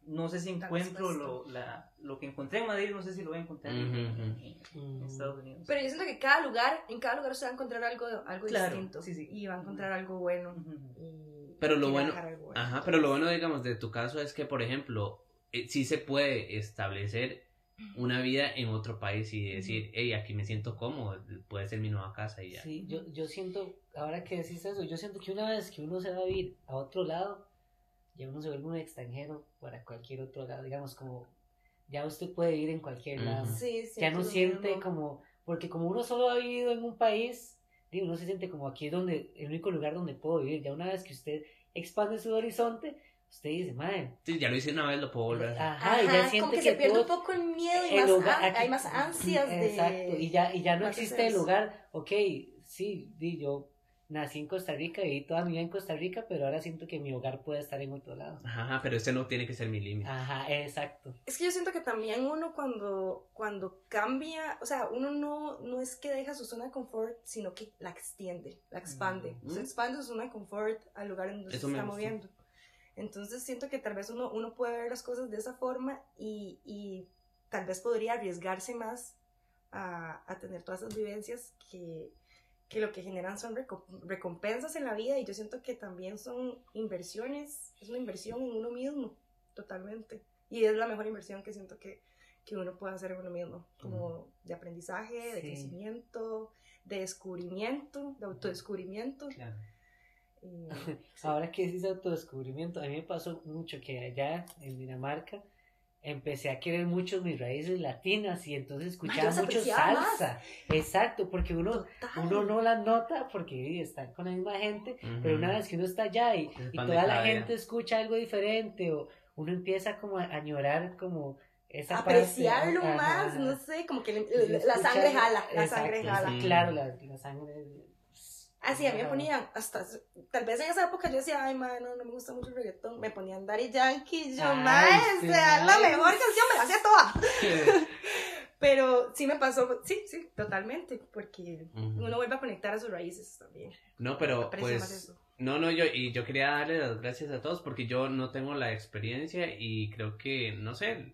No sé si encuentro lo, la, lo que encontré en Madrid, no sé si lo voy a encontrar en- Ujú, en, en. Estados Unidos. Pero yo siento que cada lugar, en cada lugar usted va a encontrar algo, algo Claro, distinto. sí, sí. Y va a encontrar algo bueno. Y Pero lo bueno. Ajá, pero lo bueno, digamos, de tu caso es que, por ejemplo, eh, sí se puede establecer una vida en otro país y decir, hey, aquí me siento cómodo, puede ser mi nueva casa y ya. Sí, yo, yo siento, ahora que decís eso, yo siento que una vez que uno se va a vivir a otro lado, ya uno se vuelve un extranjero para cualquier otro lado, digamos, como ya usted puede vivir en cualquier lado. Sí, ya no siente mismo. como, porque como uno solo ha vivido en un país, digo, uno se siente como aquí es donde, el único lugar donde puedo vivir. Ya una vez que usted expande su horizonte, usted dice, madre, Sí, ya lo hice una vez, lo puedo volver a hacer. ajá, y ya Ajá, siente como que, se pierde todo- un poco el miedo y el más, lugar- aquí- hay más ansias de... Exacto, y ya, y ya no existe el lugar, ok, sí, di, yo nací en Costa Rica, viví toda mi vida en Costa Rica, pero ahora siento que mi hogar puede estar en otro lado. Ajá, pero ese no tiene que ser mi límite. Ajá, exacto. Es que yo siento que también uno cuando, cuando cambia, o sea, uno no, no es que deja su zona de confort, sino que la extiende, la expande. Mm. Se expande su zona de confort al lugar en donde Eso se está moviendo. Entonces siento que tal vez uno, uno puede ver las cosas de esa forma y, y tal vez podría arriesgarse más a, a tener todas esas vivencias que, que lo que generan son reco- recompensas en la vida y yo siento que también son inversiones, es una inversión en uno mismo, totalmente. Y es la mejor inversión que siento que, que uno puede hacer en uno mismo, como de aprendizaje, de Sí. crecimiento, de descubrimiento, de autodescubrimiento. Claro. Y- (laughs) Ahora que dices autodescubrimiento, a mí me pasó mucho que allá en Dinamarca empecé a querer mucho mis raíces latinas y entonces escuchaba mucho más. salsa. Exacto, porque uno, Total. uno no las nota porque está con la misma gente, pero una vez que uno está allá y, y toda la gente escucha algo diferente o uno empieza como a añorar como esa apreciarlo más, ajá. no sé, como que le- la sangre jala, la Exacto, sangre jala. sí. Claro, la, la sangre. Así a mí me ponían, hasta, tal vez en esa época yo decía, ay, man, no, no me gusta mucho el reggaetón, me ponían Daddy Yankee, yo, man, sí, la mejor canción, me la hacía toda. (laughs) Pero sí me pasó, sí, sí, totalmente, porque uno vuelve a conectar a sus raíces también. No, pero pues... No, no, yo, y yo quería darle las gracias a todos porque yo no tengo la experiencia y creo que, no sé,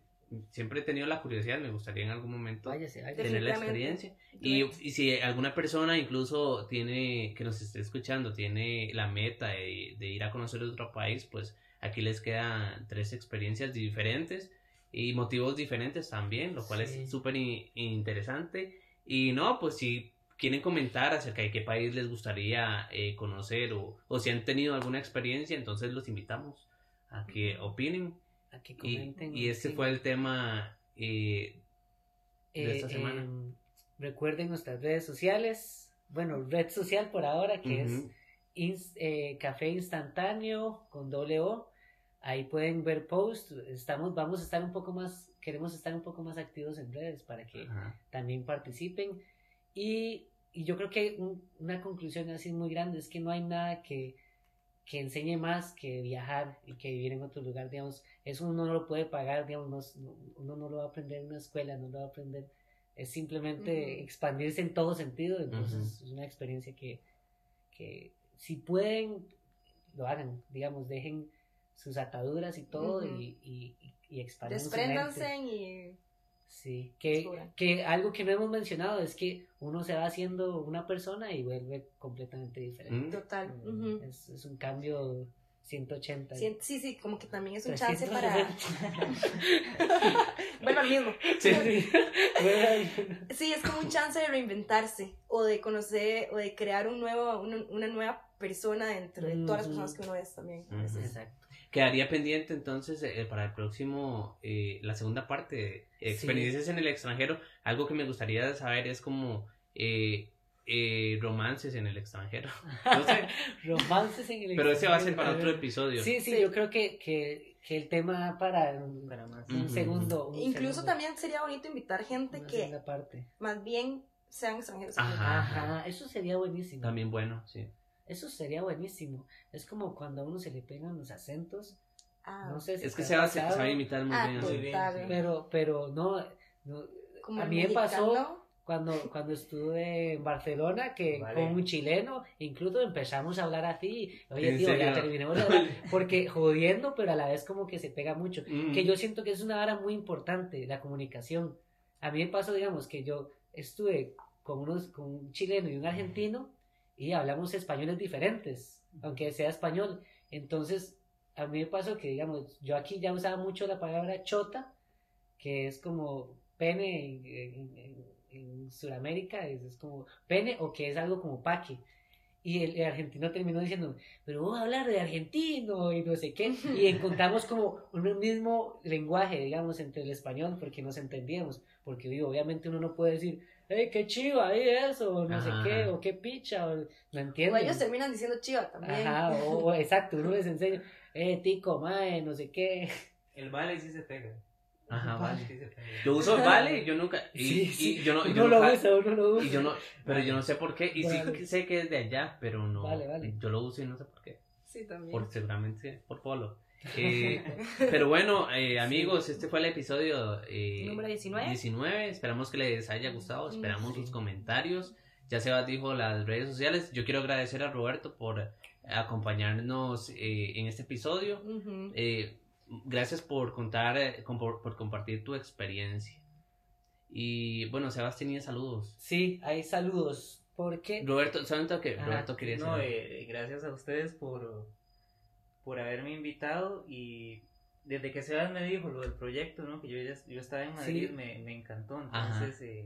siempre he tenido la curiosidad, me gustaría en algún momento Váyase, váyase. tener la experiencia. Y, y si alguna persona incluso tiene, que nos esté escuchando, tiene la meta de, de ir a conocer otro país, pues aquí les quedan tres experiencias diferentes y motivos diferentes también, lo cual Sí. es súper interesante. Y no, pues si quieren comentar acerca de qué país les gustaría eh, conocer o, o si han tenido alguna experiencia, entonces los invitamos a que opinen. A que Y, comenten. y este sí. fue el tema eh, de esta semana. em, recuerden nuestras redes sociales. Bueno, red social por ahora que es Ujú. ins- eh, Café Instantáneo con doble O. Ahí pueden ver posts. Estamos, vamos a estar un poco más, queremos estar un poco más activos en redes para que Ajá. también participen. Y, y yo creo que un- una conclusión así muy grande es que no hay nada que, que enseñe más que viajar y que vivir en otro lugar, digamos, eso uno no lo puede pagar, digamos, no- no- uno no lo va a aprender en una escuela, no lo va a aprender, es simplemente expandirse en todo sentido, entonces Ujú. es una experiencia que, que si pueden, lo hagan, digamos, dejen sus ataduras y todo y, y, y. Despréndanse y... Sí, que, que algo que no hemos mencionado es que uno se va haciendo una persona y vuelve completamente diferente. Mm. Total. Mm. Es, es un cambio 180. Sí, sí, sí, como que también es un chance para... (laughs) 360. Vuelvo al mismo. Sí, sí. Bueno, Sí, es como un chance de reinventarse o de conocer o de crear un nuevo, una, una nueva persona dentro de todas las personas que uno es también. Exacto. Quedaría pendiente entonces eh, para el próximo, eh, la segunda parte de experiencias en el extranjero. Algo que me gustaría saber es como eh, eh, romances en el extranjero. No sé, (laughs) Romances en el pero ese va a ser para extranjero. otro episodio. Sí, sí, Sí. yo creo que, que, que el tema para un, Para más. un Ujú. segundo. un Incluso segundo- también sería bonito invitar gente una que parte. más bien sean extranjeros. Ajá. Ajá, eso sería buenísimo. También bueno, sí. Eso sería buenísimo. Es como cuando a uno se le pegan los acentos. Ah, No sé si Es que se va, se sabe imitar muy Ah, bien. Sí. Pero, pero no, no como a mí me pasó- cuando, cuando estuve en Barcelona, que Vale. con un chileno, incluso empezamos a hablar así, oye ¿En tío, ya serio? terminemos de hablar, (laughs) porque jodiendo, pero a la vez como que se pega mucho, Mm. que yo siento que es una vara muy importante, la comunicación. A mí me pasó, digamos, que yo estuve con, unos, con un chileno y un argentino y hablamos españoles diferentes, aunque sea español. Entonces, a mí me pasó que, digamos, yo aquí ya usaba mucho la palabra chota, que es como pene en, en- en- en Sudamérica, es, es como pene o que es algo como paque. Y el, el argentino terminó diciendo, pero vos hablar de argentino y no sé qué. (laughs) Y encontramos como un mismo lenguaje, digamos, entre el español, porque nos entendíamos. Porque digo, obviamente uno no puede decir, hey, qué chivo ahí eso, o no sé Ajá. qué, o qué picha, o no O entienden. ellos terminan diciendo chiva también. Ajá, o, o- exacto, uno les enseña, eh, tico, mae, no sé qué. El vale sí se pega. Ajá, vale. Sí se pega. Yo uso vale y yo nunca. Y, Sí, y sí, yo no, y uno yo lo usa, uno lo usa. Y yo no, pero yo no sé por qué. Y sí Vale. que sé que es de allá, pero no. Vale, vale. Yo lo uso y no sé por qué. Sí, también. Por, seguramente por polo. Eh, (laughs) pero bueno, eh, amigos, este fue el episodio eh, Número 19. 19. Esperamos que les haya gustado. Esperamos Sí. sus comentarios. Ya Sebas dijo las redes sociales. Yo quiero agradecer a Roberto por acompañarnos eh, en este episodio. Ujú. Eh, gracias por contar, eh, por, por compartir tu experiencia. Y bueno, Sebas tenía saludos. Sí, hay saludos, porque... Roberto, ¿saben lo que Ajá. Roberto quería No, eh, gracias a ustedes por, por haberme invitado y desde que Sebas me dijo lo del proyecto, ¿no? Que yo ya yo estaba en Madrid, Sí. me, me encantó. Entonces, eh,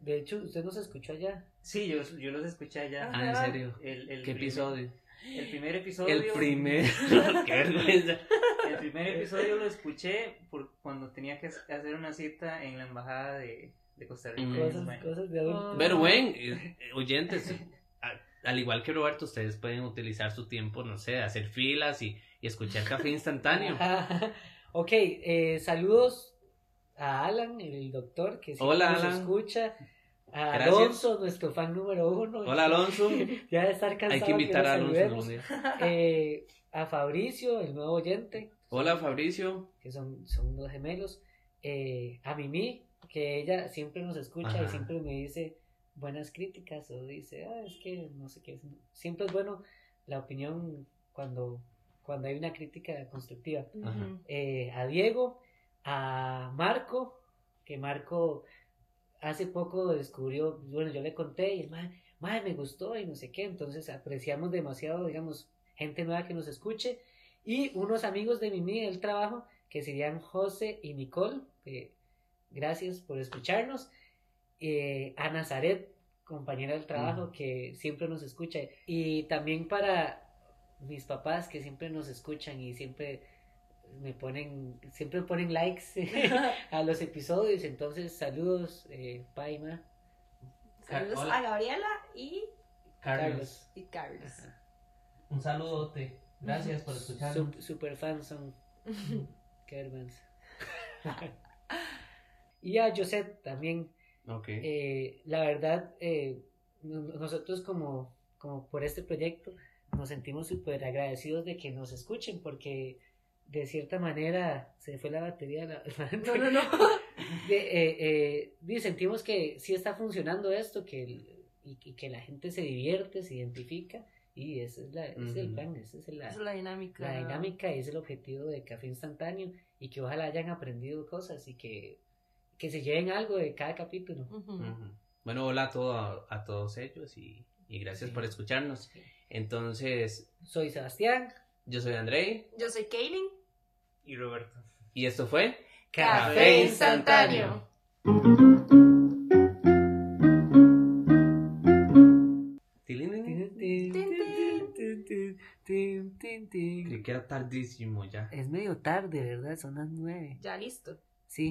De hecho, usted nos escuchó allá. sí, yo, yo los escuché allá. Ah, ¿en serio? El, el ¿Qué primer- episodio? El primer episodio. El primer. (laughs) (laughs) Qué vergüenza. El primer episodio lo escuché por cuando tenía que hacer una cita en la embajada de, de Costa Rica. Mm. Cosas, cosas de adultos. Pero bueno, eh, oyentes, al igual que Roberto, ustedes pueden utilizar su tiempo, no sé, hacer filas y, y escuchar café instantáneo. (laughs) Ok, eh, saludos a Alan, el doctor, que siempre Hola, nos Alan. escucha. A Gracias. Alonso, nuestro fan número uno. Hola Alonso, (laughs) Ya de estar cansado. hay que invitar a Alonso algún día. (laughs) Eh, a Fabricio, el nuevo oyente, Hola Fabricio. que son, son unos gemelos. Eh, a Mimi, que ella siempre nos escucha Ajá. y siempre me dice buenas críticas o dice, ah, es que no sé qué. Siempre es bueno la opinión cuando, cuando hay una crítica constructiva. Eh, a Diego, a Marco, que Marco hace poco descubrió, bueno, yo le conté y el mae, me gustó y no sé qué, entonces apreciamos demasiado, digamos, gente nueva que nos escuche y unos amigos de Mimi del trabajo que serían José y Nicole, que gracias por escucharnos, eh, a Nazaret, compañera del trabajo, que siempre nos escucha, y también para mis papás que siempre nos escuchan y siempre me ponen, siempre ponen likes (laughs) a los episodios, entonces saludos, eh, Paima, Saludos Hola. a Gabriela y, Carlos. y Carlos. Ajá. Un saludote. Gracias por Sup- super fans son. (laughs) Qué vergüenza. (laughs) y a Josette también. Ok. Eh, la verdad, eh, no- nosotros como, como por este proyecto nos sentimos súper agradecidos de que nos escuchen porque de cierta manera se fue la batería. La, (laughs) No, no, no. (laughs) de, eh, eh, sentimos que sí está funcionando esto que el- y, y que la gente se divierte, se identifica y ese es, la, ese es el plan, esa es la, es la dinámica. la dinámica y es el objetivo de Café Instantáneo y que ojalá hayan aprendido cosas y que, que se lleven algo de cada capítulo. Ujú. Ujú. Bueno, hola a, todo, a todos ellos y, y gracias Sí. por escucharnos. Entonces, Soy Sebastián. yo soy Andrei Yo soy Kaylin. Y Roberto. y esto fue Café instantáneo. Creí que era tardísimo ya. Es medio tarde, ¿verdad? Son las nueve. Ya listo. Sí.